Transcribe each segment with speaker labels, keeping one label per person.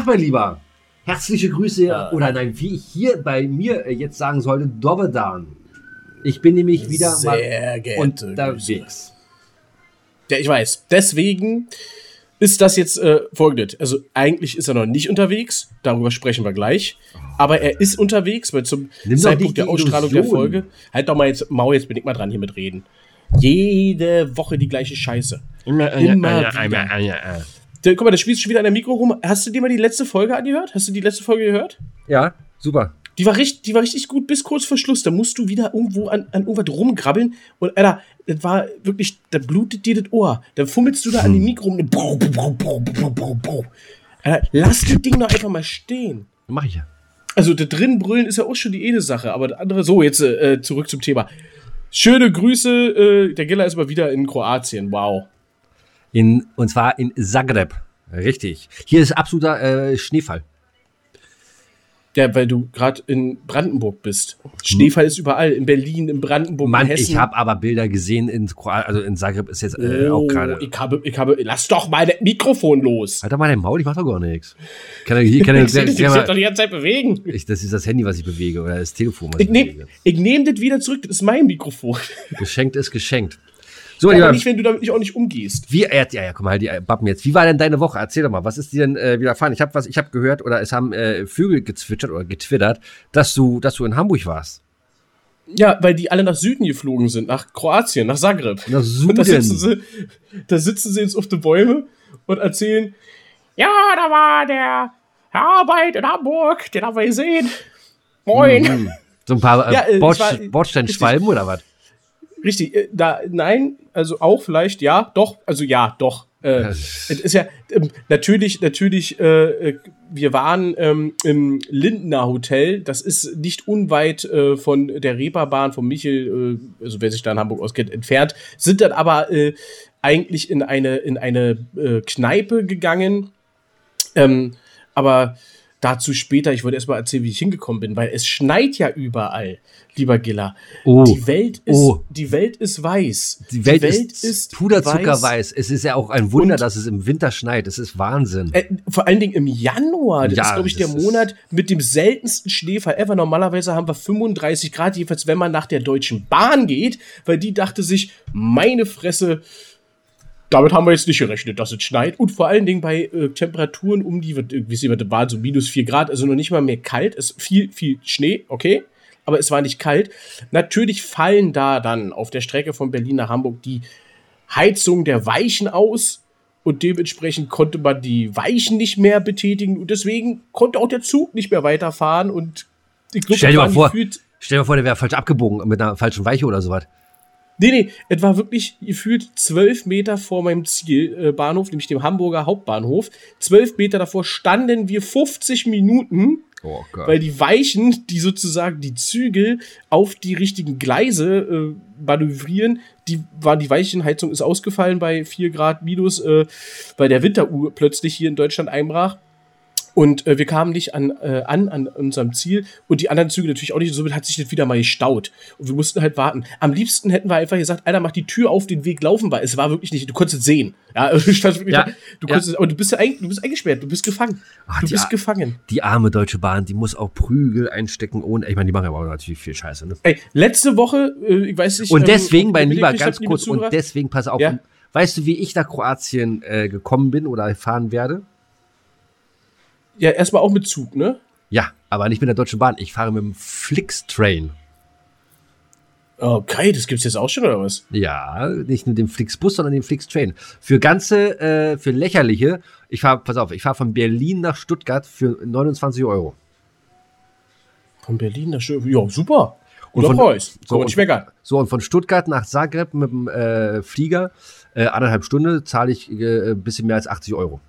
Speaker 1: Tag, mein Lieber. Herzliche Grüße, ja. oder nein, wie ich hier bei mir äh, jetzt sagen sollte, Dobedan. Ich bin nämlich wieder
Speaker 2: Sehr mal unterwegs. Ja, ich weiß. Deswegen ist das jetzt äh, folgendes. Also eigentlich ist er noch nicht unterwegs, darüber sprechen wir gleich. Aber er ist unterwegs, weil zum Nimm Zeitpunkt der Ausstrahlung der Folge. Halt doch mal jetzt, Mau, jetzt bin ich mal dran hier mit reden. Jede Woche die gleiche Scheiße. Immer, Immer wieder. Der, guck mal, der spielt schon wieder an der Mikro rum. Hast du dir mal die letzte Folge angehört? Hast du die letzte Folge gehört?
Speaker 1: Ja, super.
Speaker 2: Die war, richtig, die war richtig gut bis kurz vor Schluss. Da musst du wieder irgendwo an, an irgendwas rumgrabbeln. Und Alter, das war wirklich, da blutet dir das Ohr. Da fummelst du da an dem Mikro rum. Brau, brau, brau. Alter, lass das Ding doch einfach mal stehen.
Speaker 1: Mach ich ja.
Speaker 2: Also da drin brüllen ist ja auch schon die eine Sache, aber das andere so, jetzt äh, zurück zum Thema. Schöne Grüße, äh, der Giller ist mal wieder in Kroatien, wow.
Speaker 1: In, und zwar in Zagreb. Richtig. Hier ist absoluter äh, Schneefall.
Speaker 2: Ja, weil du gerade in Brandenburg bist. Schneefall ist überall, in Berlin, in Brandenburg,
Speaker 1: Mann,
Speaker 2: in Hessen.
Speaker 1: ich habe aber Bilder gesehen, in, also in Zagreb ist jetzt äh, oh, auch gerade.
Speaker 2: Ich habe, ich habe, lass doch mal das Mikrofon los.
Speaker 1: Alter, mal dein Maul, ich mach doch gar nichts. Kann er, hier kann er,
Speaker 2: ich kann, kann mal, doch die ganze Zeit bewegen.
Speaker 1: Ich, das ist das Handy, was ich bewege, oder das Telefon, was
Speaker 2: ich, ich nehm, bewege. Ich nehme das wieder zurück, das ist mein Mikrofon.
Speaker 1: Geschenkt ist geschenkt.
Speaker 2: So, ja, aber nicht, wenn du damit nicht auch nicht umgehst.
Speaker 1: Wie, ja, ja, guck mal, die Bappen jetzt. Wie war denn deine Woche? Erzähl doch mal, was ist dir denn äh, widerfahren? Ich habe was, ich habe gehört oder es haben äh, Vögel gezwitschert oder getwittert, dass du, dass du in Hamburg warst.
Speaker 2: Ja, weil die alle nach Süden geflogen sind, nach Kroatien, nach Zagreb.
Speaker 1: Nach Süden.
Speaker 2: Da sitzen, sie, da sitzen sie jetzt auf den Bäume und erzählen, ja, da war der Herr Arbeit in Hamburg, den haben wir gesehen. Moin. Mhm.
Speaker 1: So ein paar äh, ja, äh, Bordsteinschwalben oder was?
Speaker 2: Richtig, äh, da, nein, also auch vielleicht, ja, doch, also ja, doch. Äh, es ist ja äh, natürlich, natürlich, äh, äh, wir waren ähm, im Lindner Hotel, das ist nicht unweit äh, von der Reeperbahn von Michel, also wer sich da in Hamburg auskennt, entfernt, sind dann aber eigentlich in eine, in eine Kneipe gegangen. Ähm, aber Dazu später, ich wollte erst mal erzählen, wie ich hingekommen bin, weil es schneit ja überall, lieber Giller.
Speaker 1: Oh.
Speaker 2: Die Welt ist, oh. die Welt ist weiß.
Speaker 1: Die Welt, die Welt ist, ist Puderzuckerweiß. Weiß. Es ist ja auch ein Wunder, Und, dass es im Winter schneit. Es ist Wahnsinn.
Speaker 2: Äh, vor allen Dingen im Januar. Das ja, ist, glaube ich, der Monat mit dem seltensten Schneefall ever. Normalerweise haben wir 35 Grad, jedenfalls wenn man nach der Deutschen Bahn geht, weil die dachte sich, meine Fresse, damit haben wir jetzt nicht gerechnet, dass es schneit. Und vor allen Dingen bei äh, Temperaturen um die, wie sie waren so minus 4 Grad, also noch nicht mal mehr kalt. Es ist viel, viel Schnee, okay. Aber es war nicht kalt. Natürlich fallen da dann auf der Strecke von Berlin nach Hamburg die Heizung der Weichen aus. Und dementsprechend konnte man die Weichen nicht mehr betätigen. Und deswegen konnte auch der Zug nicht mehr weiterfahren. Und
Speaker 1: ich glaube, stell dir mal vor, stell dir mal vor, der wäre falsch abgebogen mit einer falschen Weiche oder sowas.
Speaker 2: Nee, nee, es war wirklich gefühlt zwölf Meter vor meinem Zielbahnhof, äh, nämlich dem Hamburger Hauptbahnhof. Zwölf Meter davor standen wir 50 Minuten, oh weil die Weichen, die sozusagen die Zügel auf die richtigen Gleise äh, manövrieren, die waren die Weichenheizung ist ausgefallen bei 4 Grad minus, äh, weil der Winteruhr plötzlich hier in Deutschland einbrach. Und äh, wir kamen nicht an, äh, an, an unserem Ziel und die anderen Züge natürlich auch nicht. Und somit hat sich das wieder mal gestaut. Und wir mussten halt warten. Am liebsten hätten wir einfach gesagt, Alter, mach die Tür auf, den Weg laufen, weil es war wirklich nicht, du konntest es sehen. Ja, du ja, du ja. konntest, aber du bist ja du bist eingesperrt, du bist gefangen. Ach, du bist gefangen.
Speaker 1: Die arme Deutsche Bahn, die muss auch Prügel einstecken ohne, ich meine, die machen aber natürlich viel Scheiße, ne?
Speaker 2: Ey, letzte Woche, äh, ich weiß nicht.
Speaker 1: Und ähm, deswegen, ähm, mein Lieber, ganz kurz, und deswegen, pass auf, ja? weißt du, wie ich nach Kroatien äh, gekommen bin oder fahren werde?
Speaker 2: Ja, erstmal auch mit Zug, ne?
Speaker 1: Ja, aber nicht mit der Deutschen Bahn. Ich fahre mit dem Flix-Train.
Speaker 2: Okay, das gibt's jetzt auch schon, oder was?
Speaker 1: Ja, nicht nur den Flixbus, sondern den Flix-Train. Für ganze, äh, für lächerliche, ich fahre, pass auf, ich fahre von Berlin nach Stuttgart für 29 Euro.
Speaker 2: Von Berlin nach Stuttgart, ja, super.
Speaker 1: Und von. So, und, so, und von Stuttgart nach Zagreb mit dem äh, Flieger, äh, anderthalb Stunde, zahle ich äh, ein bisschen mehr als 80 Euro.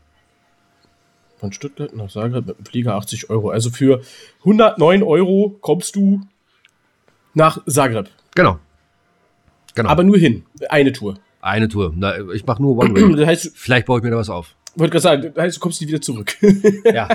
Speaker 2: Von Stuttgart nach Zagreb mit dem Flieger 80 Euro. Also für 109 Euro kommst du nach Zagreb.
Speaker 1: Genau.
Speaker 2: genau. Aber nur hin. Eine Tour.
Speaker 1: Eine Tour. Na, ich mache nur One Way. das heißt, Vielleicht baue ich mir da was auf.
Speaker 2: Wollte gerade sagen, das heißt, du kommst nie wieder zurück.
Speaker 1: ja.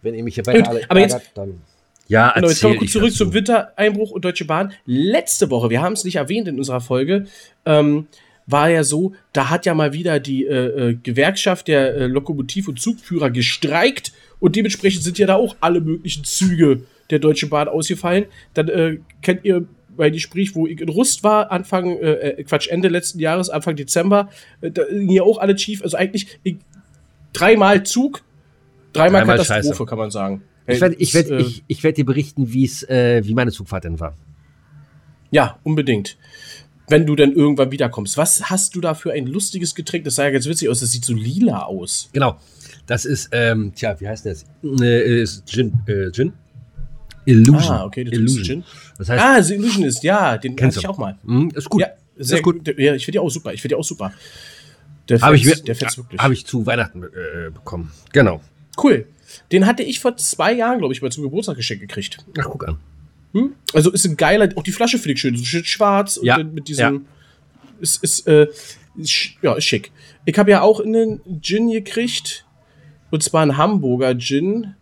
Speaker 1: Wenn ihr mich hier weiter
Speaker 2: alle Aber jetzt, dann. Ja, genau, jetzt kommen wir kurz zurück zum Wintereinbruch und Deutsche Bahn. Letzte Woche, wir haben es nicht erwähnt in unserer Folge, ähm, war ja so, da hat ja mal wieder die äh, äh, Gewerkschaft der äh, Lokomotiv- und Zugführer gestreikt und dementsprechend sind ja da auch alle möglichen Züge der Deutschen Bahn ausgefallen. Dann äh, kennt ihr mein Gespräch, wo ich in Rust war, Anfang, äh, Quatsch, Ende letzten Jahres, Anfang Dezember, da ging ja auch alle schief. Also eigentlich ich, dreimal Zug, dreimal, dreimal Katastrophe, Scheiße. kann man sagen.
Speaker 1: Ich werde ich werd, ich, ich werd dir berichten, wie's, äh, wie meine Zugfahrt denn war.
Speaker 2: Ja, unbedingt. Wenn du dann irgendwann wiederkommst. Was hast du da für ein lustiges Getränk? Das sah ja ganz witzig aus. Das sieht so lila aus.
Speaker 1: Genau. Das ist, ähm, tja, wie heißt das? Äh, ist Gin. Äh, Gin? Illusion.
Speaker 2: Ah, okay, Illusion. Gin. Das heißt, ah, The Illusion ist, ja, den kennst ich auch mal.
Speaker 1: Mhm, ist gut.
Speaker 2: Ja, sehr ist gut. Ja, ich finde die auch super. Ich finde die auch super.
Speaker 1: Der Habe ich, hab ich zu Weihnachten äh, bekommen. Genau.
Speaker 2: Cool. Den hatte ich vor zwei Jahren, glaube ich, mal zum Geburtstag geschenkt gekriegt.
Speaker 1: Ach, guck an.
Speaker 2: Hm? Also ist ein geiler, auch die Flasche finde ich schön, so schön schwarz
Speaker 1: ja.
Speaker 2: und mit diesem. Ja. Ist, ist, äh, ist, ja, ist schick. Ich habe ja auch einen Gin gekriegt. Und zwar ein Hamburger Gin.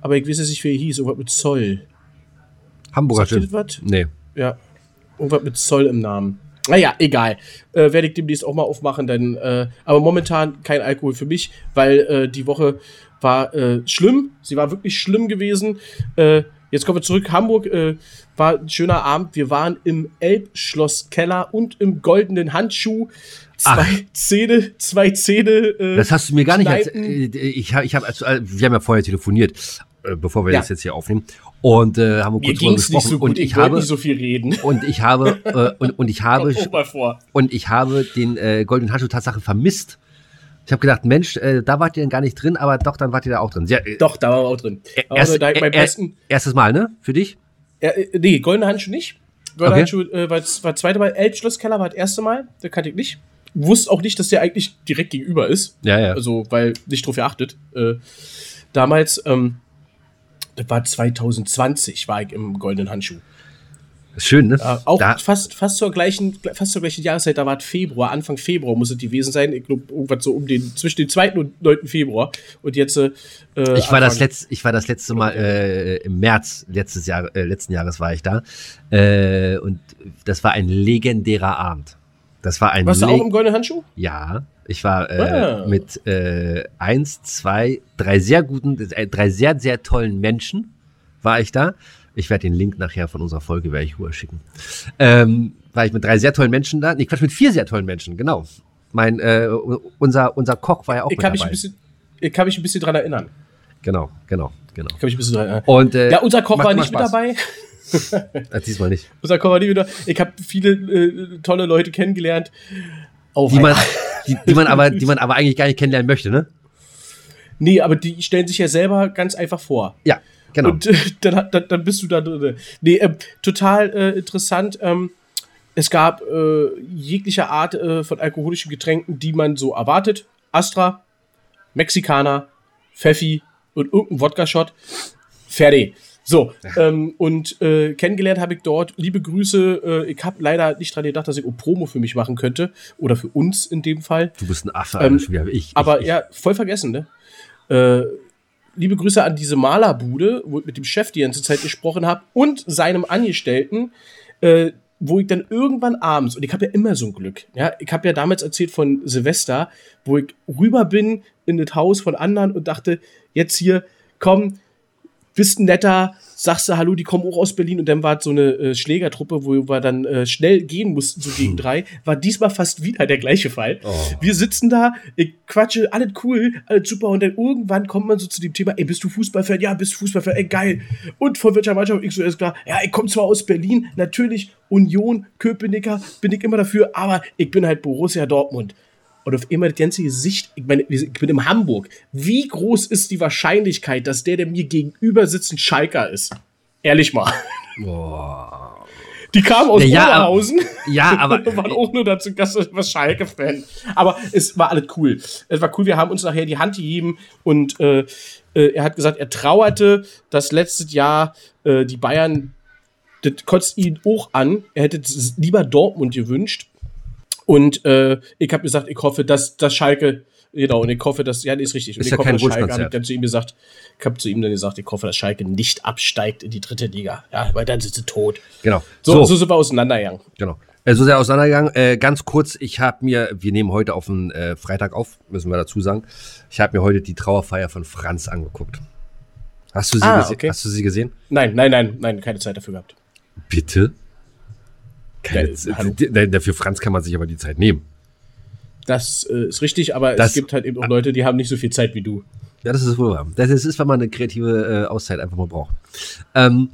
Speaker 2: Aber ich weiß jetzt nicht, wie er hieß. Irgendwas mit Zoll.
Speaker 1: Hamburger Sagt Gin?
Speaker 2: was?
Speaker 1: Nee.
Speaker 2: Ja. Irgendwas mit Zoll im Namen. Naja, egal. Äh, Werde ich demnächst auch mal aufmachen, denn, äh, aber momentan kein Alkohol für mich, weil äh, die Woche war äh, schlimm. Sie war wirklich schlimm gewesen. Äh, jetzt kommen wir zurück. Hamburg äh, war ein schöner Abend. Wir waren im Elbschlosskeller und im goldenen Handschuh. Zwei Ach. Zähne, zwei Zähne.
Speaker 1: Äh, das hast du mir gar nicht erzählt. Äh, ich ich hab, also, wir haben ja vorher telefoniert, äh, bevor wir ja. das jetzt hier aufnehmen. Und äh, haben wir kurz
Speaker 2: drüber gesprochen. Nicht so gut.
Speaker 1: Und ich,
Speaker 2: ich
Speaker 1: habe
Speaker 2: nicht so viel reden.
Speaker 1: Und ich habe äh, und, und ich habe und ich habe den äh, goldenen Handschuh Tatsache vermisst. Ich habe gedacht, Mensch, äh, da wart ihr denn gar nicht drin, aber doch, dann wart ihr da auch drin.
Speaker 2: Sehr, äh, doch, da waren wir auch drin.
Speaker 1: Erst, also, da äh, besten, erstes Mal, ne? Für dich?
Speaker 2: Äh, nee, goldene Handschuh nicht. Goldene okay. Handschuh äh, war, war das zweite Mal. Elbschlosskeller war das erste Mal. Da kannte ich nicht. Wusste auch nicht, dass der eigentlich direkt gegenüber ist.
Speaker 1: Ja, ja.
Speaker 2: Also, weil nicht drauf geachtet. Äh, damals, ähm, das war 2020, war ich im goldenen Handschuh.
Speaker 1: Schön, ne?
Speaker 2: Äh, auch da fast, fast, zur gleichen, fast zur gleichen Jahreszeit, da war es Februar, Anfang Februar muss es gewesen sein. Ich glaube, irgendwas so um den, zwischen dem 2. und 9. Februar. Und jetzt. Äh,
Speaker 1: ich, war das letzt, ich war das letzte Mal äh, im März letztes Jahr, äh, letzten Jahres war ich da. Äh, und das war ein legendärer Abend. Das war ein.
Speaker 2: Warst du auch im goldenen Handschuh?
Speaker 1: Ja. Ich war äh, ah. mit äh, eins, zwei, drei sehr guten, drei sehr, sehr tollen Menschen war ich da. Ich werde den Link nachher von unserer Folge werde ich rüber schicken. Ähm, war ich mit drei sehr tollen Menschen da. Nee, Quatsch, mit vier sehr tollen Menschen, genau. Mein, äh, unser, unser Koch war ja auch
Speaker 2: ich mit kann dabei. Mich ein bisschen, ich kann mich ein bisschen dran erinnern.
Speaker 1: Genau, genau, genau.
Speaker 2: Ich kann mich ein bisschen dran erinnern.
Speaker 1: Und, äh,
Speaker 2: ja, unser Koch war nicht mit dabei.
Speaker 1: Diesmal nicht.
Speaker 2: Unser Koch war nicht mit dabei. Ich habe viele äh, tolle Leute kennengelernt.
Speaker 1: Oh, die, man, die, die, man aber, die man aber eigentlich gar nicht kennenlernen möchte, ne?
Speaker 2: Nee, aber die stellen sich ja selber ganz einfach vor.
Speaker 1: Ja, Genau.
Speaker 2: Und äh, dann, dann, dann, bist du da drin. Nee, äh, total äh, interessant. Ähm, es gab äh, jegliche Art äh, von alkoholischen Getränken, die man so erwartet. Astra, Mexikaner, Pfeffi und irgendein Wodka-Shot. Fertig. So, ähm, und äh, kennengelernt habe ich dort, liebe Grüße, äh, ich habe leider nicht dran gedacht, dass ich Promo für mich machen könnte. Oder für uns in dem Fall.
Speaker 1: Du bist ein Affe,
Speaker 2: ähm, ich, ich. Aber ich, ja, voll vergessen, ne? Äh, liebe Grüße an diese Malerbude, wo ich mit dem Chef die ganze Zeit gesprochen habe und seinem Angestellten, äh, wo ich dann irgendwann abends, und ich habe ja immer so ein Glück, ja, ich habe ja damals erzählt von Silvester, wo ich rüber bin in das Haus von anderen und dachte, jetzt hier, komm, bist ein netter, sagst du Hallo, die kommen auch aus Berlin und dann war so eine äh, Schlägertruppe, wo wir dann äh, schnell gehen mussten, so gegen hm. drei, war diesmal fast wieder der gleiche Fall. Oh. Wir sitzen da, ich quatsche, alles cool, alles super und dann irgendwann kommt man so zu dem Thema, ey, bist du Fußballfan? Ja, bist du Fußballfan? Ey, geil. Und von welcher Mannschaft? Ich so, ist klar, ja, ich komme zwar aus Berlin, natürlich Union, Köpenicker, bin ich immer dafür, aber ich bin halt Borussia Dortmund und auf immer das ganze Gesicht, ich meine, ich bin in Hamburg. Wie groß ist die Wahrscheinlichkeit, dass der, der mir gegenüber sitzt, ein Schalker ist? Ehrlich mal.
Speaker 1: Boah.
Speaker 2: Die kamen aus ja, Oberhausen.
Speaker 1: Ja, aber.
Speaker 2: waren auch nur dazu Gast, was Schalke-Fan. Aber es war alles cool. Es war cool. Wir haben uns nachher die Hand gegeben und äh, äh, er hat gesagt, er trauerte, dass letztes Jahr äh, die Bayern, das kotzt ihn auch an. Er hätte lieber Dortmund gewünscht. Und äh, ich habe gesagt, ich hoffe, dass, dass Schalke, genau, und ich hoffe, dass, ja, das ist richtig. Und
Speaker 1: ist
Speaker 2: ich
Speaker 1: ja
Speaker 2: hoffe,
Speaker 1: kein
Speaker 2: dass Schalke, hab ich zu ihm gesagt, ich habe zu ihm dann gesagt, ich hoffe, dass Schalke nicht absteigt in die dritte Liga. Ja, weil dann sind sie tot.
Speaker 1: Genau.
Speaker 2: So, so, so sind wir auseinandergegangen.
Speaker 1: Genau. Äh, so sehr auseinandergegangen. Äh, ganz kurz, ich habe mir, wir nehmen heute auf den äh, Freitag auf, müssen wir dazu sagen. Ich habe mir heute die Trauerfeier von Franz angeguckt. Hast du sie,
Speaker 2: Ah, okay.
Speaker 1: hast du sie gesehen?
Speaker 2: Nein, nein, nein, nein, keine Zeit dafür gehabt.
Speaker 1: Bitte? Keine
Speaker 2: Ja,
Speaker 1: Dafür Franz kann man sich aber die Zeit nehmen.
Speaker 2: Das äh, ist richtig, aber
Speaker 1: Das-
Speaker 2: es gibt halt eben auch Leute, die haben nicht so viel Zeit wie du.
Speaker 1: Ja, das ist wohl wahr. Das ist, ist wenn man eine kreative äh, Auszeit einfach mal braucht. Ähm,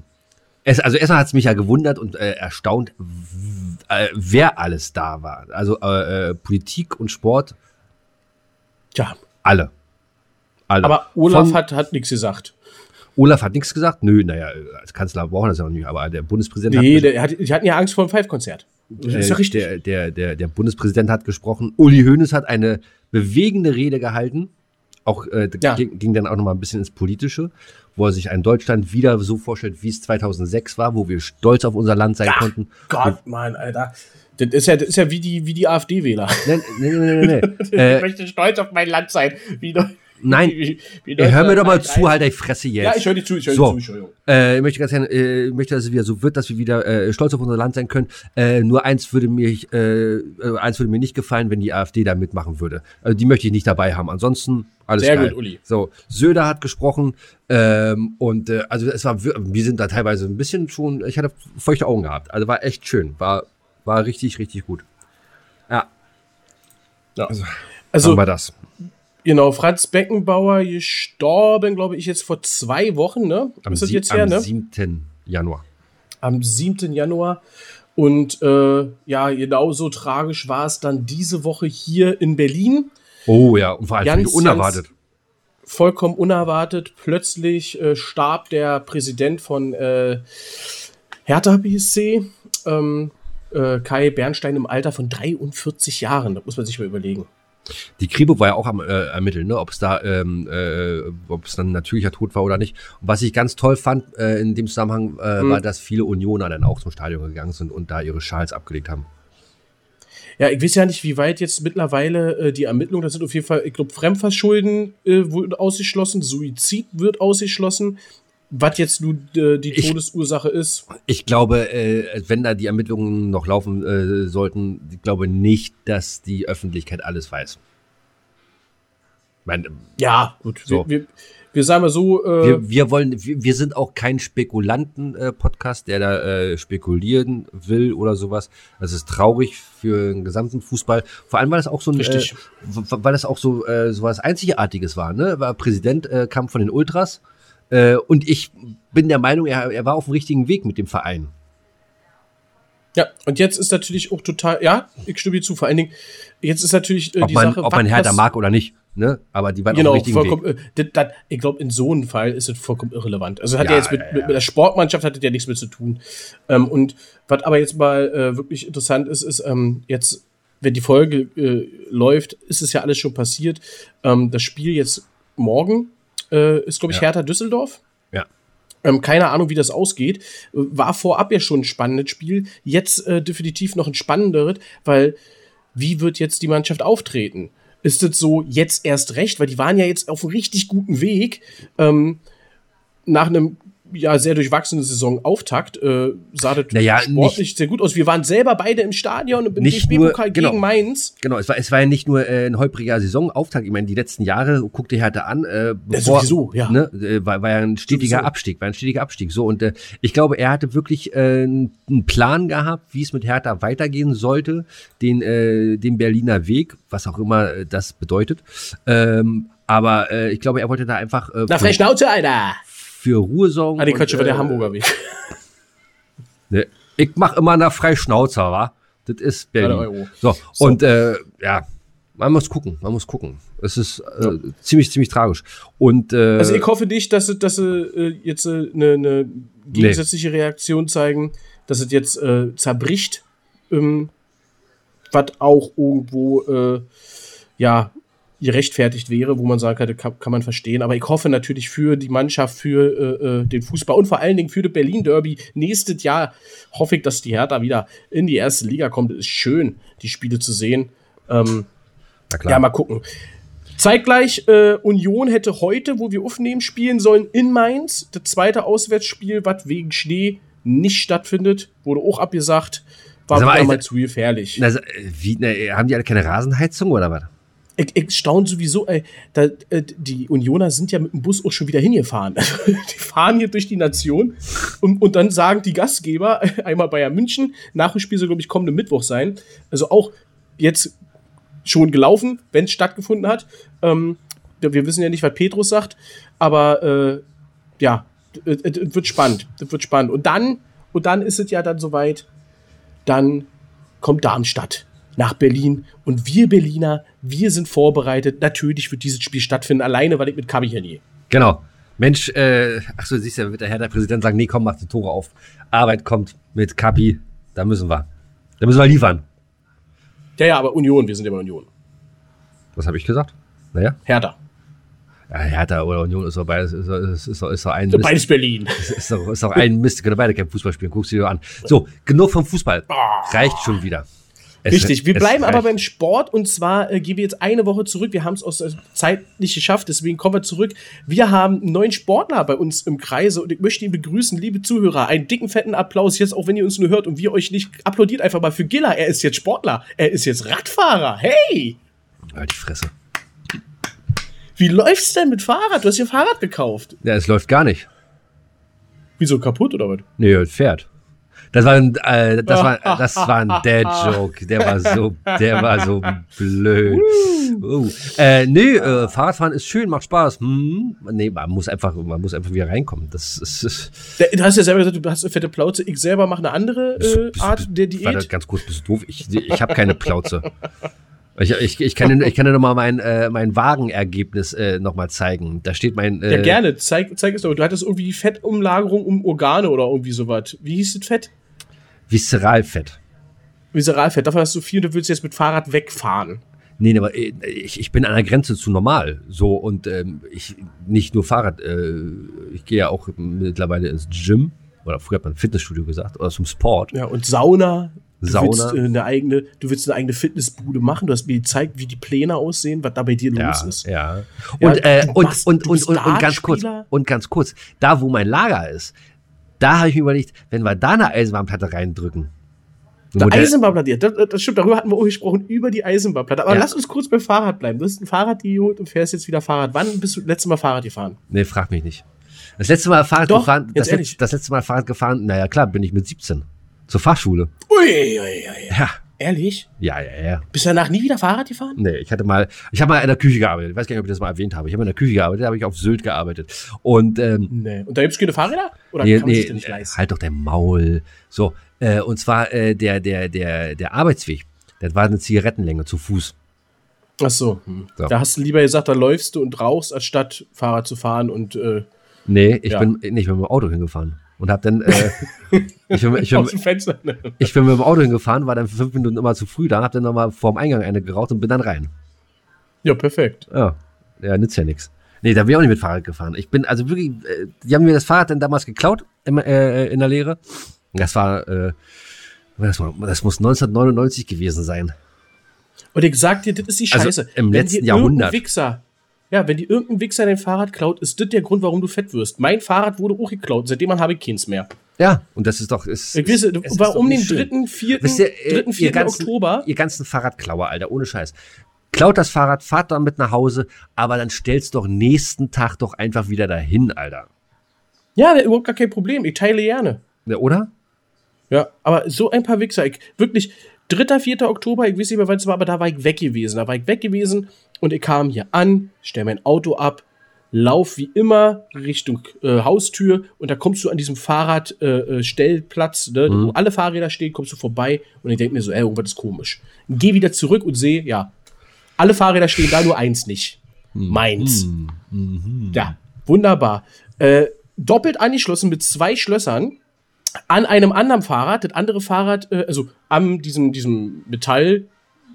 Speaker 1: es, also erstmal hat es mich ja gewundert und äh, erstaunt, äh, wer alles da war. Also äh, äh, Politik und Sport,
Speaker 2: Tja,
Speaker 1: alle. Alle.
Speaker 2: aber Olaf
Speaker 1: Von-
Speaker 2: hat, hat nichts gesagt.
Speaker 1: Olaf hat nichts gesagt. Nö, naja, als Kanzler brauchen wir das ja noch nicht, aber der Bundespräsident
Speaker 2: Nee,
Speaker 1: hat
Speaker 2: der, hat, die hatten ja Angst vor dem Five-Konzert. Das ist ja
Speaker 1: Äh,
Speaker 2: richtig.
Speaker 1: Der, der, der, der Bundespräsident hat gesprochen. Uli Hoeneß hat eine bewegende Rede gehalten. Auch äh,
Speaker 2: Ja.
Speaker 1: ging, ging dann auch noch mal ein bisschen ins Politische, wo er sich ein Deutschland wieder so vorstellt, wie es 2006 war, wo wir stolz auf unser Land sein
Speaker 2: Ja.
Speaker 1: konnten.
Speaker 2: Gott, Mann, Alter. Das ist ja, das ist ja wie die, wie die AfD-Wähler.
Speaker 1: Nee, nee, nee, nee, nee.
Speaker 2: ich
Speaker 1: äh,
Speaker 2: möchte stolz auf mein Land sein. Wie,
Speaker 1: nein,
Speaker 2: wie, wie
Speaker 1: hör mir doch mal zu, halt die Fresse jetzt.
Speaker 2: Ja, ich höre dir zu, ich höre
Speaker 1: So.
Speaker 2: dir zu, Entschuldigung.
Speaker 1: Äh, ich möchte ganz gerne, äh, ich möchte, dass es wieder so wird, dass wir wieder äh, stolz auf unser Land sein können. Äh, nur eins würde mir, äh, äh, eins würde mir nicht gefallen, wenn die AfD da mitmachen würde. Also die möchte ich nicht dabei haben. Ansonsten alles
Speaker 2: Sehr
Speaker 1: geil.
Speaker 2: gut, Uli.
Speaker 1: So, Söder hat gesprochen ähm, und äh, also es war, wir sind da teilweise ein bisschen schon, ich hatte feuchte Augen gehabt. Also war echt schön, war war richtig richtig gut. Ja,
Speaker 2: Ja.
Speaker 1: also,
Speaker 2: Also,
Speaker 1: das.
Speaker 2: Genau, Franz Beckenbauer gestorben, glaube ich, jetzt vor zwei Wochen, ne? ist das jetzt her,
Speaker 1: am
Speaker 2: ne?
Speaker 1: 7. Januar.
Speaker 2: Am 7. Januar. Und äh, ja, genauso tragisch war es dann diese Woche hier in Berlin.
Speaker 1: Oh ja, und vor allem
Speaker 2: Ganz,
Speaker 1: unerwartet.
Speaker 2: vollkommen unerwartet. Plötzlich äh, starb der Präsident von äh, Hertha BSC, ähm, äh, Kai Bernstein, im Alter von 43 Jahren. Das muss man sich mal überlegen.
Speaker 1: Die Kripo war ja auch am äh, Ermitteln, ne? ob es da, ähm, äh, ob es dann natürlicher Tod war oder nicht. Und was ich ganz toll fand äh, in dem Zusammenhang, äh,
Speaker 2: Mhm.
Speaker 1: war, dass viele Unioner dann auch zum Stadion gegangen sind und da ihre Schals abgelegt haben.
Speaker 2: Ja, ich weiß ja nicht, wie weit jetzt mittlerweile äh, die Ermittlungen, das sind auf jeden Fall, ich glaube, Fremdverschulden äh, wird ausgeschlossen, Suizid wird ausgeschlossen. Was jetzt nun äh, die
Speaker 1: Ich-
Speaker 2: Todesursache ist,
Speaker 1: Ich glaube, äh, wenn da die Ermittlungen noch laufen äh, sollten, ich glaube nicht, dass die Öffentlichkeit alles weiß. Meine,
Speaker 2: ja, gut.
Speaker 1: So.
Speaker 2: Wir, wir, wir sagen mal so, äh,
Speaker 1: wir, wir wollen, wir, wir sind auch kein Spekulanten-Podcast, der da äh, spekulieren will oder sowas. Das ist traurig für den gesamten Fußball. Vor allem, weil das auch so ein, äh, weil das auch so, äh, so was Einzigartiges war. Ne, war Präsident kam von den Ultras äh, und ich bin der Meinung, er, er war auf dem richtigen Weg mit dem Verein.
Speaker 2: ja, und jetzt ist natürlich auch total, ja, ich stimme dir zu, vor allen Dingen, jetzt ist natürlich äh,
Speaker 1: Ob
Speaker 2: die
Speaker 1: man,
Speaker 2: Sache,
Speaker 1: ob man Hertha mag oder nicht. Ne, aber die waren
Speaker 2: Genau,
Speaker 1: auf dem richtigen Weg.
Speaker 2: äh, das, ich glaube, in so einem Fall ist es vollkommen irrelevant. Also hat ja,
Speaker 1: Ja,
Speaker 2: jetzt mit,
Speaker 1: ja, ja.
Speaker 2: Mit, der Sportmannschaft hat das ja nichts mit zu tun. Ähm, und was aber jetzt mal äh, wirklich interessant ist, ist ähm, jetzt, wenn die Folge äh, läuft, ist es ja alles schon passiert. Ähm, das Spiel jetzt morgen äh, ist, glaube ich,
Speaker 1: Ja.
Speaker 2: Hertha Düsseldorf.
Speaker 1: Ja.
Speaker 2: Ähm, keine Ahnung, wie das ausgeht. War vorab ja schon ein spannendes Spiel. Jetzt äh, definitiv noch ein spannenderes, weil wie wird jetzt die Mannschaft auftreten? Ist es so jetzt erst recht, weil die waren ja jetzt auf einem richtig guten Weg. Ähm, nach einem ja sehr durchwachsenen Saisonauftakt äh, sah das
Speaker 1: Naja,
Speaker 2: sportlich sehr gut aus. Wir waren selber beide im Stadion im
Speaker 1: Nicht
Speaker 2: DFB-Pokal
Speaker 1: genau.
Speaker 2: gegen Mainz.
Speaker 1: Genau, es war, es war ja nicht nur äh, ein holpriger Saisonauftakt. Ich meine, die letzten Jahre, guck dir Hertha an, äh, bevor,
Speaker 2: sowieso, ja.
Speaker 1: Ne, äh, war, war ja ein stetiger
Speaker 2: Sowieso.
Speaker 1: Abstieg, war ein stetiger Abstieg. So, und äh, ich glaube, er hatte wirklich äh, einen Plan gehabt, wie es mit Hertha weitergehen sollte, den, äh, den Berliner Weg, was auch immer äh, das bedeutet. Ähm, aber äh, ich glaube, er wollte da einfach äh,
Speaker 2: Na,
Speaker 1: für,
Speaker 2: Schnauze, Alter!
Speaker 1: Für Ruhe sorgen.
Speaker 2: Ah, die
Speaker 1: und,
Speaker 2: Quatsch, war der
Speaker 1: äh,
Speaker 2: Hamburger Weg.
Speaker 1: Ne, ich mach immer nach Freischnauzer, wa? Das ist Berlin. So,
Speaker 2: So.
Speaker 1: und äh, ja, man muss gucken, man muss gucken. Es ist äh, ziemlich, ziemlich tragisch. Und äh,
Speaker 2: Also ich hoffe nicht, dass sie, dass sie äh, jetzt äh, eine, eine gegensätzliche Reaktion zeigen, dass es jetzt äh, zerbricht, ähm, was auch irgendwo äh, ja gerechtfertigt wäre, wo man sagen kann, kann, kann man verstehen. Aber ich hoffe natürlich für die Mannschaft, für äh, äh, den Fußball und vor allen Dingen für das Berlin Derby nächstes Jahr hoffe ich, dass die Hertha wieder in die erste Liga kommt. Es ist schön, die Spiele zu sehen. Ähm,
Speaker 1: na klar.
Speaker 2: ja, mal gucken. Zeitgleich, äh, Union hätte heute, wo wir aufnehmen, spielen sollen in Mainz. Das zweite Auswärtsspiel, was wegen Schnee nicht stattfindet, wurde auch abgesagt. war mal, mal zu gefährlich.
Speaker 1: Na, wie, na, haben die alle keine Rasenheizung oder was?
Speaker 2: Ich, ich staune sowieso, ey, da, äh, die Unioner sind ja mit dem Bus auch schon wieder hingefahren. die fahren hier durch die Nation und, und dann sagen die Gastgeber, einmal Bayern München, Nachholspiel soll, glaube ich, kommende Mittwoch sein. Also auch jetzt schon gelaufen, wenn es stattgefunden hat. Ähm, wir wissen ja nicht, was Petrus sagt, aber äh, ja, es wird spannend. Es wird spannend. Und dann, und dann ist es ja dann soweit, dann kommt Darmstadt nach Berlin. Und wir Berliner, wir sind vorbereitet. Natürlich wird dieses Spiel stattfinden, alleine, weil ich mit Kabi hier nie.
Speaker 1: Genau. Mensch, äh, ach so, siehst du, wird der Herr der Präsident sagen, nee, komm, mach die Tore auf. Arbeit kommt mit Kapi, da müssen wir. Da müssen wir liefern.
Speaker 2: Ja, ja, aber Union, wir sind ja bei Union.
Speaker 1: Was habe ich gesagt? Naja.
Speaker 2: Hertha.
Speaker 1: Ja, Hertha oder Union ist doch beides, ist, ist, ist, ist doch ein
Speaker 2: Mist. Beides Berlin.
Speaker 1: Ist, ist, doch, ist doch ein Mist, können beide kein Fußball spielen. Guckst du dir an. So, genug vom Fußball. Reicht schon wieder.
Speaker 2: Es, Richtig, wir bleiben aber beim Sport und zwar äh, gehen wir jetzt eine Woche zurück. Wir haben es aus der Zeit nicht geschafft, deswegen kommen wir zurück. Wir haben einen neuen Sportler bei uns im Kreise und ich möchte ihn begrüßen, liebe Zuhörer. Einen dicken, fetten Applaus jetzt, auch wenn ihr uns nur hört und wir euch nicht applaudiert einfach mal für Gilla. Er ist jetzt Sportler, er ist jetzt Radfahrer. Hey!
Speaker 1: Halt die Fresse.
Speaker 2: Wie läuft's denn mit Fahrrad? Du hast ja Fahrrad gekauft.
Speaker 1: Ja, es läuft gar nicht.
Speaker 2: Wieso kaputt oder was?
Speaker 1: Nee, es fährt. Das war ein, äh, das war, das war ein Dad-Joke. Der war so, der war so blöd. Uh. Äh, nee, äh, Fahrradfahren ist schön, macht Spaß. Hm. Nee, man muss einfach, man muss einfach wieder reinkommen. Das ist.
Speaker 2: Du hast ja selber gesagt, du hast eine fette Plauze. Ich selber mache eine andere äh, Art der Diät. Warte,
Speaker 1: ganz kurz, bist du doof? Ich, ich habe keine Plauze. Ich, ich, ich kann dir, ich kann dir nochmal mein, äh, mein Wagenergebnis äh, nochmal zeigen. Da steht mein.
Speaker 2: Äh, ja, gerne. Zeig, zeig es doch. Du hattest irgendwie Fettumlagerung um Organe oder irgendwie sowas. Wie hieß das Fett?
Speaker 1: Viszeralfett.
Speaker 2: Viszeralfett. Davon hast du viel und du willst jetzt mit Fahrrad wegfahren.
Speaker 1: Nee, aber äh, ich, ich bin an der Grenze zu normal. So und ähm, ich nicht nur Fahrrad, äh, ich gehe ja auch mittlerweile ins Gym. Oder früher hat man Fitnessstudio gesagt, oder zum Sport.
Speaker 2: Ja, und Sauna.
Speaker 1: Du Sauna.
Speaker 2: Willst, äh, eine eigene, du willst eine eigene Fitnessbude machen. Du hast mir gezeigt, wie die Pläne aussehen, was da bei dir
Speaker 1: ja,
Speaker 2: los ist.
Speaker 1: Ja. Und, ja, äh, und, machst, und, und, und, und, ganz kurz, und ganz kurz, da wo mein Lager ist, da habe ich mir überlegt, wenn wir da eine Eisenbahnplatte reindrücken.
Speaker 2: Die Eisenbahnplatte, das, das, stimmt, darüber hatten wir auch gesprochen, über die Eisenbahnplatte. Aber ja. lass uns kurz beim Fahrrad bleiben. Du hast ein Fahrradidiot und fährst jetzt wieder Fahrrad. Wann bist du das letzte Mal Fahrrad gefahren?
Speaker 1: Nee, frag mich nicht. Das letzte Mal Fahrrad Doch, gefahren, das, letzt, das, letzte Mal Fahrrad gefahren, naja klar, bin ich mit 17. Zur Fahrschule.
Speaker 2: Ui, ui, ui.
Speaker 1: Ja.
Speaker 2: Ehrlich?
Speaker 1: Ja, ja, ja.
Speaker 2: Bist du danach nie wieder Fahrrad gefahren?
Speaker 1: Nee, ich hatte mal, ich habe mal in der Küche gearbeitet. Ich weiß gar nicht, ob ich das mal erwähnt habe. Ich habe in der Küche gearbeitet, da habe ich auf Sylt gearbeitet. Und, ähm,
Speaker 2: nee. Und da gibt's keine Fahrräder?
Speaker 1: Oder nee, kann man nee, sich das nicht leisten? Halt doch dein Maul. So, äh, und zwar äh, der, der, der, der Arbeitsweg. Das war eine Zigarettenlänge zu Fuß.
Speaker 2: Ach so. Hm. so. Da hast du lieber gesagt, da läufst du und rauchst, als statt Fahrrad zu fahren und. Äh,
Speaker 1: nee, ich ja. bin nicht mit dem Auto hingefahren und hab dann äh, ich, bin, ich, bin, ich bin mit dem Auto hingefahren, war dann für fünf Minuten immer zu früh da, hab dann nochmal vorm Eingang eine geraucht und bin dann rein.
Speaker 2: Ja, perfekt.
Speaker 1: Ja, ja nützt ja nichts. Nee, da bin ich auch nicht mit Fahrrad gefahren. Ich bin also wirklich, äh, die haben mir das Fahrrad dann damals geklaut im, äh, in der Lehre. Das war, äh, das, war, das muss 1999 gewesen sein.
Speaker 2: Und ich sag dir, das ist die also Scheiße.
Speaker 1: Also Im Wenn letzten Jahrhundert.
Speaker 2: Wichser ja, wenn dir irgendein Wichser dein Fahrrad klaut, ist das der Grund, warum du fett wirst. Mein Fahrrad wurde auch geklaut. Seitdem habe ich keins mehr.
Speaker 1: Ja, und das ist doch. Ist,
Speaker 2: ich weiß, es war um den 3., 4., Wisst ihr, 3., 4.
Speaker 1: Ganzen,
Speaker 2: Oktober.
Speaker 1: Ihr ganzen Fahrradklauer, Alter, ohne Scheiß. Klaut das Fahrrad, fahrt damit nach Hause, aber dann stellst doch nächsten Tag doch einfach wieder dahin, Alter.
Speaker 2: Ja, überhaupt gar kein Problem. Ich teile gerne.
Speaker 1: Ja, oder?
Speaker 2: Ja, aber so ein paar Wichser. Ich, wirklich, 3., 4. Oktober, ich weiß nicht mehr, wann es war, aber da war ich weg gewesen. Da war ich weg gewesen und ich kam hier an, stell mein Auto ab, lauf wie immer Richtung äh, Haustür und da kommst du an diesem Fahrradstellplatz, äh, äh ne, mhm. wo alle Fahrräder stehen, kommst du vorbei und ich denke mir so, ey, irgendwas ist komisch. Geh wieder zurück und sehe, ja, alle Fahrräder stehen da, nur eins nicht. Mhm. Meins. Mhm. Ja, wunderbar. Äh, doppelt angeschlossen mit zwei Schlössern an einem anderen Fahrrad, das andere Fahrrad, äh, also an diesem, diesem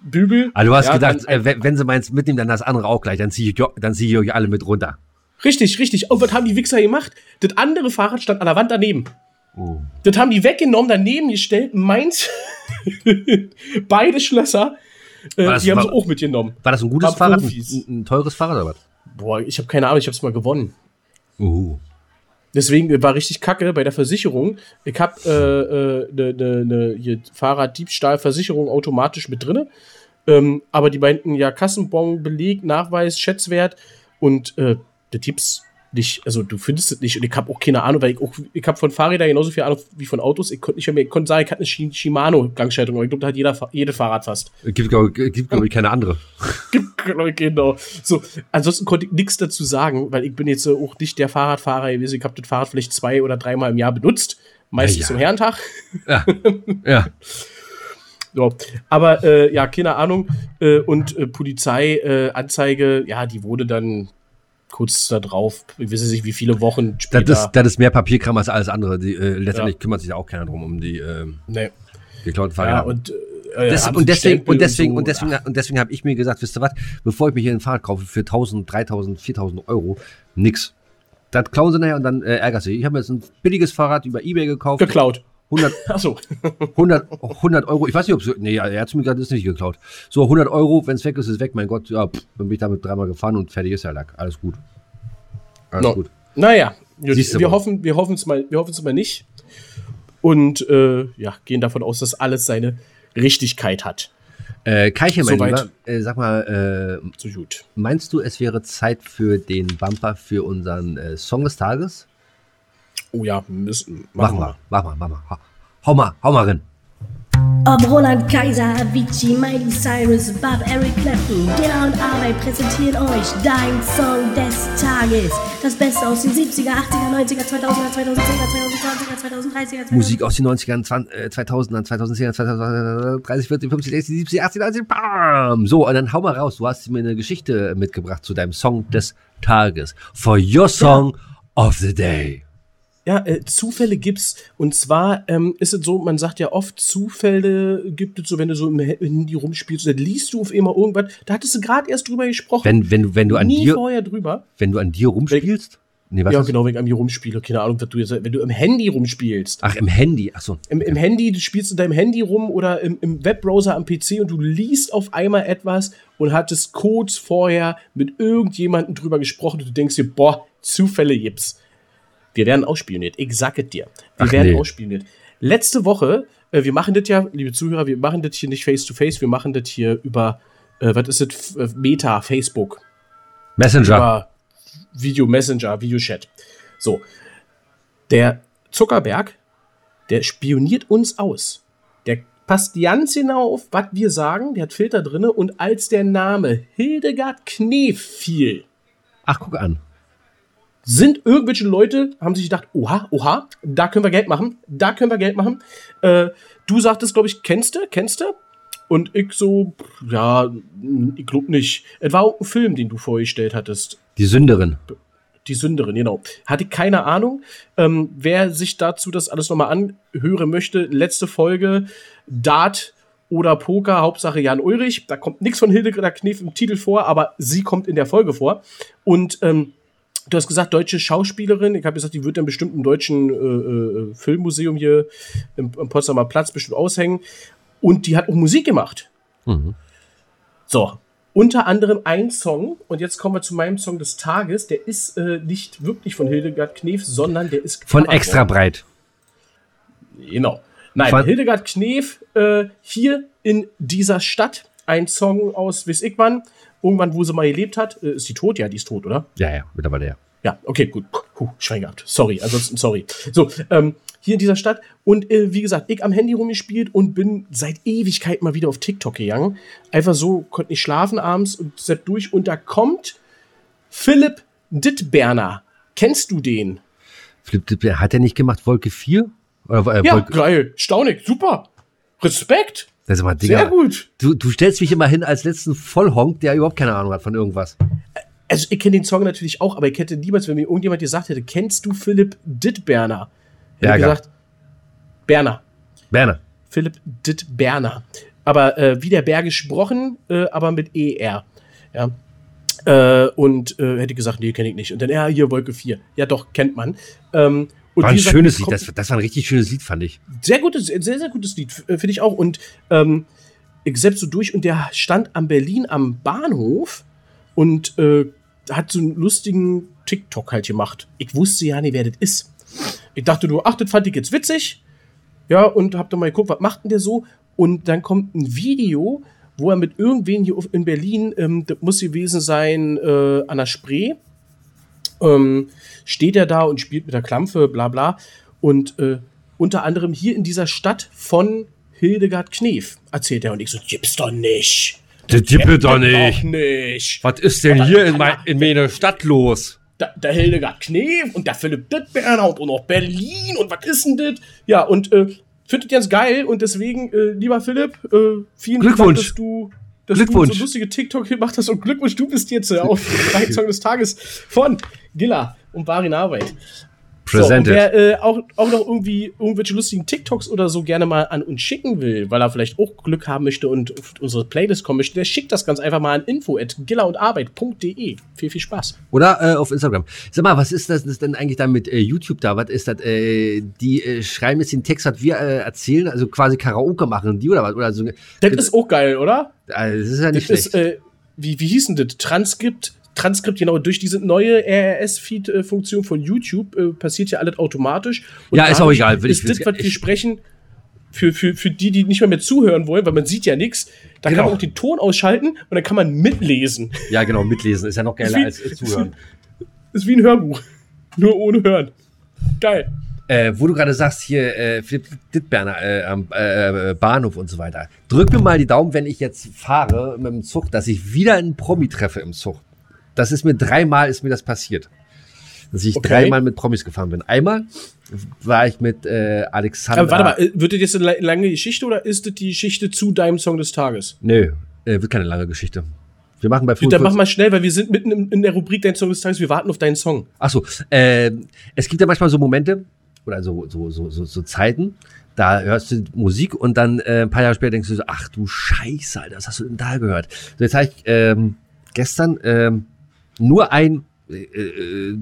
Speaker 2: Metallbügel.
Speaker 1: Ah, du hast ja, gedacht, ein, äh, wenn sie meins mitnehmen, dann das andere auch gleich, dann ziehe ich, dann zieh ich euch alle mit runter.
Speaker 2: Richtig, richtig. Und was haben die Wichser gemacht? Das andere Fahrrad stand an der Wand daneben. Oh. Das haben die weggenommen, daneben gestellt, meins, beide Schlösser, äh, das, die haben war, sie auch mitgenommen.
Speaker 1: War das ein gutes Fahrrad, ein, ein, teures Fahrrad oder was?
Speaker 2: Boah, ich habe keine Ahnung, ich habe es mal gewonnen.
Speaker 1: Uh.
Speaker 2: Deswegen war richtig kacke bei der Versicherung. Ich habe eine äh, äh, ne, ne, ne Fahrraddiebstahlversicherung automatisch mit drin. Ähm, aber die meinten ja Kassenbon, Beleg, Nachweis, Schätzwert und äh, der Tipps nicht, also du findest es nicht und ich habe auch keine Ahnung, weil ich auch, ich habe von Fahrrädern genauso viel Ahnung wie von Autos. Ich konnte nicht mehr, ich konnte sagen, ich hatte eine Shimano-Gangschaltung, aber ich glaube, da hat jeder, jede Fahrrad fast.
Speaker 1: Gibt, glaube glaub ich, keine andere.
Speaker 2: Gibt, glaube ich, genau. So, ansonsten konnte ich nichts dazu sagen, weil ich bin jetzt auch nicht der Fahrradfahrer gewesen. Ich habe das Fahrrad vielleicht zwei oder dreimal im Jahr benutzt, meistens ja, ja. zum Herrentag. Ja, ja. So. Aber äh, ja, keine Ahnung. Äh, und äh, Polizeianzeige, ja, die wurde dann kurz da drauf, ich weiß nicht, wie viele Wochen
Speaker 1: später. Das ist, das ist mehr Papierkram als alles andere. Die, äh, letztendlich ja. kümmert sich auch keiner drum um die äh, nee. geklauten Fahrräder. Ja, und, äh, das, und, deswegen, und deswegen, und, so, deswegen, und deswegen, habe ich mir gesagt, wisst ihr was, bevor ich mir hier ein Fahrrad kaufe für 1000, 3000, 4000 Euro, nix. Das klauen sie nachher und dann äh, ärgert sie. Ich habe jetzt ein billiges Fahrrad über Ebay gekauft.
Speaker 2: Geklaut.
Speaker 1: 100, Achso. 100, 100 Euro, ich weiß nicht, ob es, nee, er hat mir gerade ist nicht geklaut. So, 100 Euro, wenn es weg ist, ist weg, mein Gott, ja, pff, dann bin ich damit dreimal gefahren und fertig ist der Lack. Alles gut.
Speaker 2: Alles no. gut. Naja, wir, wir hoffen, wir hoffen es mal, wir hoffen es mal nicht. Und äh, ja, gehen davon aus, dass alles seine Richtigkeit hat.
Speaker 1: Äh, Keiche, mein Lieber, äh, sag mal, äh, so gut. meinst du, es wäre Zeit für den Bumper für unseren äh, Song des Tages?
Speaker 2: Oh ja, müssen.
Speaker 1: Mach mal, mach mal, mach mal. Hau mal, hau mal rein.
Speaker 3: Ob Roland Kaiser, Avicii, Miley Cyrus, Bob, Eric Clapton, der und Arbeit präsentieren euch dein Song des Tages. Das Beste aus den 70er, 80er, 90er, 2000er, 2010er, 2020er, 2030er.
Speaker 1: Musik aus den 90ern, 2000ern, 2010er, 2030, 40, 50, 60, 70, 80, 90, bam! So, und dann hau mal raus. Du hast mir eine Geschichte mitgebracht zu deinem Song des Tages. For your song ja. of the day.
Speaker 2: Ja, äh, Zufälle gibt's. Und zwar ähm, ist es so, man sagt ja oft, Zufälle gibt es so, wenn du so im Handy rumspielst, dann liest du auf immer irgendwas. Da hattest du gerade erst drüber gesprochen.
Speaker 1: Wenn, wenn, wenn du an
Speaker 2: Nie
Speaker 1: dir.
Speaker 2: vorher drüber.
Speaker 1: Wenn du an dir rumspielst?
Speaker 2: Nee, was ja, genau, wenn ich an mir rumspiele. Keine Ahnung, was du jetzt. Wenn du im Handy rumspielst.
Speaker 1: Ach, im Handy, achso.
Speaker 2: Im, Im Handy, du spielst in deinem Handy rum oder im, im Webbrowser am PC und du liest auf einmal etwas und hattest kurz vorher mit irgendjemandem drüber gesprochen und du denkst dir, boah, Zufälle gibt's. Wir werden ausspioniert. Ich sage dir. Wir Ach, werden nee. ausspioniert. Letzte Woche, äh, wir machen das ja, liebe Zuhörer, wir machen das hier nicht face to face, wir machen das hier über, äh, was ist das? Meta, Facebook.
Speaker 1: Messenger. Über
Speaker 2: Video Messenger, Videochat. So. Der Zuckerberg, der spioniert uns aus. Der passt ganz genau auf, was wir sagen. Der hat Filter drin. Und als der Name Hildegard Knef fiel.
Speaker 1: Ach, guck an
Speaker 2: sind irgendwelche Leute, haben sich gedacht, oha, oha, da können wir Geld machen, da können wir Geld machen. Äh, du sagtest, glaube ich, kennst du, kennst du? Und ich so, ja, ich glaube nicht. Es war auch ein Film, den du vorgestellt hattest.
Speaker 1: Die Sünderin.
Speaker 2: Die Sünderin, genau. Hatte keine Ahnung. Ähm, wer sich dazu das alles nochmal anhören möchte, letzte Folge, Dart oder Poker, Hauptsache Jan Ulrich. Da kommt nichts von Hildegard Knef im Titel vor, aber sie kommt in der Folge vor. Und ähm, Du hast gesagt, deutsche Schauspielerin. Ich habe gesagt, die wird dann bestimmt im deutschen äh, äh, Filmmuseum hier im, im, Potsdamer Platz bestimmt aushängen. Und die hat auch Musik gemacht. Mhm. So, unter anderem ein Song. Und jetzt kommen wir zu meinem Song des Tages. Der ist äh, nicht wirklich von Hildegard Knef, sondern der ist
Speaker 1: von extra breit.
Speaker 2: Genau. Nein, von Hildegard Knef äh, hier in dieser Stadt. Ein Song aus Wiss ich wann irgendwann, wo sie mal gelebt hat. Äh, ist sie tot? Ja, die ist tot, oder?
Speaker 1: Ja, ja, mittlerweile ja.
Speaker 2: Ja, okay, gut. Puh, Schwein gehabt. Sorry, ansonsten sorry. So, ähm, hier in dieser Stadt. Und äh, wie gesagt, ich am Handy rumgespielt und bin seit Ewigkeit mal wieder auf TikTok gegangen. Einfach so, konnte nicht schlafen abends und sepp durch. Und da kommt Philipp Dittberner. Kennst du den?
Speaker 1: Philipp Dittberner, hat er nicht gemacht Wolke 4?
Speaker 2: Oder, äh, ja, Wolke geil. Staunig. Super. Respekt.
Speaker 1: Das ist mal, Digga, Sehr gut. Du, du stellst mich immer hin als letzten Vollhonk, der überhaupt keine Ahnung hat von irgendwas.
Speaker 2: Also, ich kenne den Song natürlich auch, aber ich hätte niemals, wenn mir irgendjemand gesagt hätte, kennst du Philipp Dittberner?
Speaker 1: Ja, gesagt,
Speaker 2: Berner.
Speaker 1: Berner.
Speaker 2: Philipp Dittberner. Aber äh, wie der Bär gesprochen, äh, aber mit ER. Ja. Äh, und äh, hätte gesagt, nee, kenne ich nicht. Und dann, ja, hier Wolke 4. Ja, doch, kennt man. Ähm,
Speaker 1: und war ein schönes Lied, das, das, war ein richtig schönes Lied, fand ich.
Speaker 2: Sehr gutes, sehr, sehr gutes Lied, finde ich auch. Und ähm, ich selbst so durch und der stand am Berlin am Bahnhof und äh, hat so einen lustigen TikTok halt gemacht. Ich wusste ja nicht, wer das ist. Ich dachte nur, ach, das fand ich jetzt witzig. Ja, und hab dann mal geguckt, was macht denn der so? Und dann kommt ein Video, wo er mit irgendwen hier in Berlin, ähm, das muss gewesen sein, äh, an der Spree, ähm, steht er da und spielt mit der Klampfe, bla bla. Und äh, unter anderem hier in dieser Stadt von Hildegard Knef erzählt er. Und ich so, gibt's doch nicht.
Speaker 1: Das gibt doch nicht. nicht. Was ist denn hier in, mein, in meiner Stadt los?
Speaker 2: Da, der Hildegard Knef und der Philipp Dittberner und auch Berlin und was ist denn das? Ja, und äh, findet ganz geil und deswegen, äh, lieber Philipp, äh, vielen
Speaker 1: Glückwunsch. Dank,
Speaker 2: dass du dass Glückwunsch. du so lustige TikTok gemacht hast und Glückwunsch, du bist jetzt äh, auf Song des Tages von Gilla und Barin Arbeit.
Speaker 1: Presented.
Speaker 2: So, wer äh, auch, auch noch irgendwie irgendwelche lustigen TikToks oder so gerne mal an uns schicken will, weil er vielleicht auch Glück haben möchte und auf unsere Playlist kommen möchte, der schickt das ganz einfach mal an info.gillerundarbeit.de. Viel, viel Spaß.
Speaker 1: Oder äh, auf Instagram. Sag mal, was ist das, das denn eigentlich da mit äh, YouTube da? Was ist das? Äh, die äh, schreiben jetzt den Text, was wir äh, erzählen, also quasi Karaoke machen, die oder was? Oder so,
Speaker 2: das ist auch geil, oder?
Speaker 1: Also, das ist ja nicht das schlecht. Ist,
Speaker 2: wie, wie hieß denn das? Transkript Transkript, genau, durch diese neue RRS-Feed-Funktion von YouTube äh, passiert ja alles automatisch.
Speaker 1: Und ja, ist auch egal.
Speaker 2: Will ist das, was wir sprechen, für, für, für die, die nicht mehr, mehr zuhören wollen, weil man sieht ja nichts, da genau. kann man auch den Ton ausschalten und dann kann man mitlesen.
Speaker 1: Ja, genau, mitlesen ist ja noch geiler wie, als zuhören.
Speaker 2: Ist wie ein Hörbuch, nur ohne Hören. Geil.
Speaker 1: Äh, wo du gerade sagst, hier äh, Philipp Dittberner äh, am äh, Bahnhof und so weiter. Drück mir mal die Daumen, wenn ich jetzt fahre mit dem Zug, dass ich wieder einen Promi treffe im Zug. Das ist mir dreimal ist mir das passiert. Dass ich okay. dreimal mit Promis gefahren bin. Einmal war ich mit äh, Alexander. Aber
Speaker 2: warte mal, äh, wird das jetzt eine lange Geschichte oder ist das die Geschichte zu deinem Song des Tages?
Speaker 1: Nö, äh, wird keine lange Geschichte. Wir machen bei
Speaker 2: Full Dann mach mal schnell, weil wir sind mitten in, der Rubrik Dein Song des Tages. Wir warten auf deinen Song.
Speaker 1: Ach so, äh, es gibt ja manchmal so Momente oder so, so, so, so, so Zeiten, da hörst du Musik und dann äh, ein paar Jahre später denkst du so, ach du Scheiße, Alter, was hast du denn da gehört? So, jetzt habe ich ähm, gestern ähm, nur ein, äh, äh,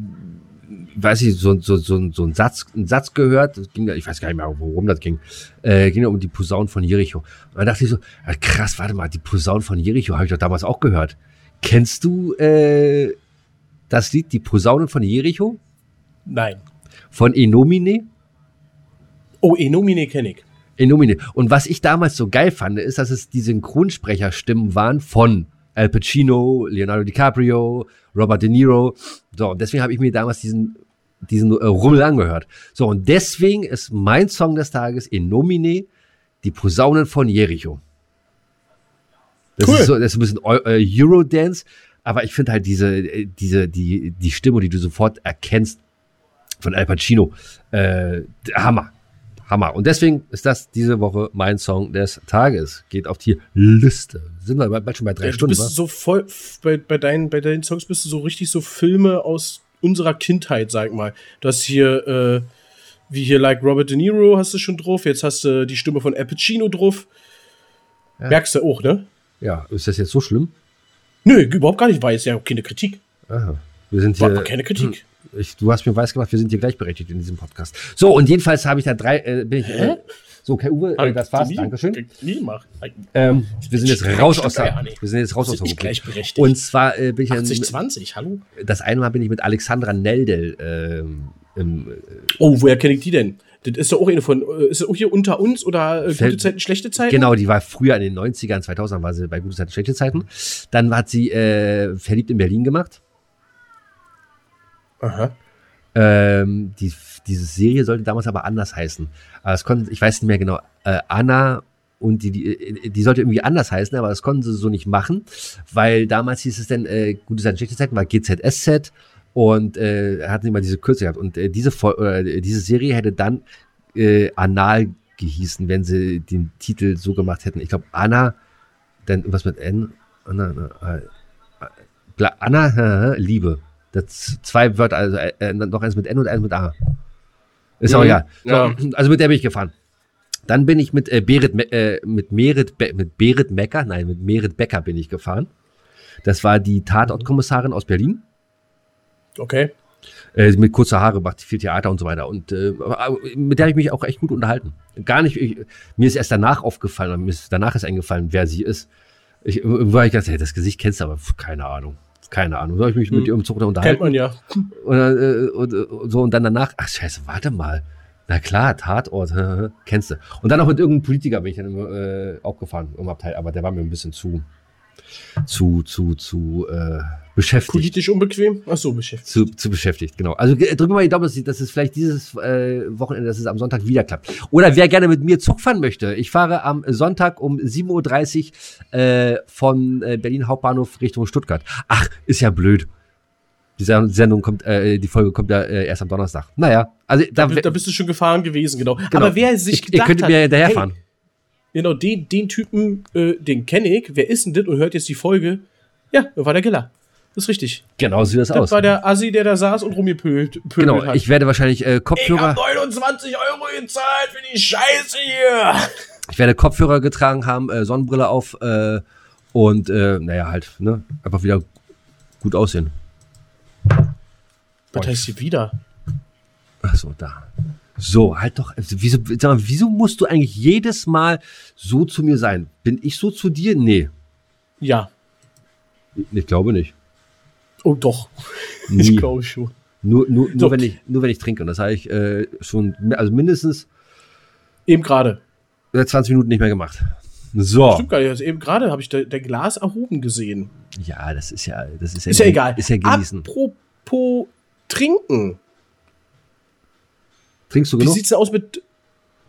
Speaker 1: weiß ich, so, so, so, so ein Satz, ein Satz gehört, ging, ich weiß gar nicht mehr, worum das ging, äh, ging um die Posaunen von Jericho. Und dann dachte ich so, ah, krass, warte mal, die Posaunen von Jericho habe ich doch damals auch gehört. Kennst du äh, das Lied, die Posaunen von Jericho?
Speaker 2: Nein.
Speaker 1: Von Enomine?
Speaker 2: Oh, Enomine kenne ich.
Speaker 1: Enomine. Und was ich damals so geil fand, ist, dass es die Synchronsprecherstimmen waren von Al Pacino, Leonardo DiCaprio, Robert De Niro. So, und deswegen habe ich mir damals diesen, diesen äh, Rummel angehört. So, und deswegen ist mein Song des Tages in Nomine die Posaunen von Jericho. Das, cool. ist, so, das ist ein bisschen äh, Eurodance, aber ich finde halt diese, äh, diese, die, die Stimme, die du sofort erkennst von Al Pacino, äh, Hammer. Hammer. Und deswegen ist das diese Woche mein Song des Tages. Geht auf die Liste. Sind wir bald schon bei drei ja, Stunden.
Speaker 2: Du bist so voll, bei, bei, deinen, bei deinen Songs bist du so richtig so Filme aus unserer Kindheit, sag mal. Du hast hier, äh, wie hier Like Robert De Niro hast du schon drauf. Jetzt hast du die Stimme von Al Pacino drauf. Ja. Merkst du auch, ne?
Speaker 1: Ja, ist das jetzt so schlimm?
Speaker 2: Nö, überhaupt gar nicht, weil es ja keine Kritik.
Speaker 1: Aha. Wir sind hier.
Speaker 2: War keine Kritik.
Speaker 1: Ich, du hast mir weiß gemacht, wir sind hier gleichberechtigt in diesem Podcast. So, und jedenfalls habe ich da drei, äh, bin ich, äh, so, Herr Uwe, äh, das war's, Dankeschön. Ähm, wir sind jetzt raus aus der, wir sind jetzt raus aus der
Speaker 2: Rubrik.
Speaker 1: Und zwar äh, bin ich
Speaker 2: 80, 20, hallo?
Speaker 1: Das eine Mal bin ich mit Alexandra Neldel ähm, im, äh,
Speaker 2: Oh, woher kenne ich die denn? Das ist doch auch eine von, äh, ist das auch hier unter uns oder äh, gute Zeiten, schlechte Zeiten?
Speaker 1: Genau, die war früher in den 90ern, 2000ern war sie bei gute Zeiten, schlechte Zeiten. Dann hat sie äh, verliebt in Berlin gemacht.
Speaker 2: Aha.
Speaker 1: Ähm, die, diese Serie sollte damals aber anders heißen. Aber es konnte, ich weiß nicht mehr genau, äh, Anna und die, die, die sollte irgendwie anders heißen, aber das konnten sie so nicht machen, weil damals hieß es dann, äh, gute Seiten, schlechte Zeiten war GZSZ und äh, hatten immer diese Kürze gehabt. Und äh, diese, äh, diese Serie hätte dann äh, Anal gehießen, wenn sie den Titel so gemacht hätten. Ich glaube, Anna, dann was mit N, Anna, Anna, äh, Anna Liebe. Das zwei Wörter, also äh, äh, noch eins mit N und eins mit A. Ist mhm. auch egal. Ja. also mit der bin ich gefahren. Dann bin ich mit äh, Berit, äh, mit Merit, Be mit Berit Mecker, nein, mit Merit Becker bin ich gefahren. Das war die Tatortkommissarin aus Berlin.
Speaker 2: Okay.
Speaker 1: Äh, mit kurzer Haare, macht viel Theater und so weiter. Und äh, mit der habe ich mich auch echt gut unterhalten. Gar nicht, ich, mir ist erst danach aufgefallen, mir ist danach ist eingefallen, wer sie ist. Ich, war ich gedacht, hey, das Gesicht kennst du, aber keine Ahnung Keine Ahnung. Soll ich mich hm. mit dir um Zug unterhalten?
Speaker 2: Kennt man ja.
Speaker 1: Und, äh, und, und, so, und dann danach, ach scheiße, warte mal. Na klar, Tatort, kennst du. Und dann auch mit irgendeinem Politiker bin ich dann immer, äh, auch gefahren im Abteil, aber der war mir ein bisschen zu, zu, zu, zu äh, beschäftigt.
Speaker 2: Politisch unbequem? Ach so, beschäftigt.
Speaker 1: Zu, zu beschäftigt, genau. Also drücken wir mal die Daumen, dass, dass es vielleicht dieses äh, Wochenende, dass es am Sonntag wieder klappt. Oder wer gerne mit mir Zug fahren möchte, ich fahre am Sonntag um 7.30 Uhr äh, von äh, Berlin Hauptbahnhof Richtung Stuttgart. Ach, ist ja blöd. Die Sendung kommt, äh, die Folge kommt ja äh, erst am Donnerstag. Naja, also
Speaker 2: da, da, da bist du schon gefahren gewesen, genau. genau. Aber wer sich
Speaker 1: gedacht ich, ihr könntet mir hinterherfahren. Hey,
Speaker 2: genau, den, den Typen, äh, den kenne ich. Wer ist denn das und hört jetzt die Folge? Ja, war der Giller. Das ist richtig.
Speaker 1: Genau, sieht das, das aus.
Speaker 2: Das war der Assi, der da saß und rumgepölt
Speaker 1: Genau, hat. ich werde wahrscheinlich äh, Kopfhörer.
Speaker 2: Ich hab 29 Euro gezahlt für die Scheiße hier.
Speaker 1: Ich werde Kopfhörer getragen haben, äh, Sonnenbrille auf äh, und äh, naja, halt, ne, einfach wieder gut aussehen.
Speaker 2: Was heißt hier wieder?
Speaker 1: Ach so, da. So, halt doch. Also, wieso, sag mal, wieso musst du eigentlich jedes Mal so zu mir sein? Bin ich so zu dir? Nee.
Speaker 2: Ja.
Speaker 1: Ich glaube nicht.
Speaker 2: Oh doch.
Speaker 1: Nie. Ich glaube schon. Nur, nur, nur, wenn ich, nur wenn ich trinke. Und das habe ich äh, schon, also mindestens.
Speaker 2: Eben gerade.
Speaker 1: 20 Minuten nicht mehr gemacht. So.
Speaker 2: Stimmt gar nicht. Also eben gerade habe ich der, der Glas erhoben gesehen.
Speaker 1: Ja, das ist ja, das ist ja,
Speaker 2: ist ja egal.
Speaker 1: Ist ja genießen.
Speaker 2: Apropos trinken.
Speaker 1: Trinkst du genug?
Speaker 2: Wie sieht's aus mit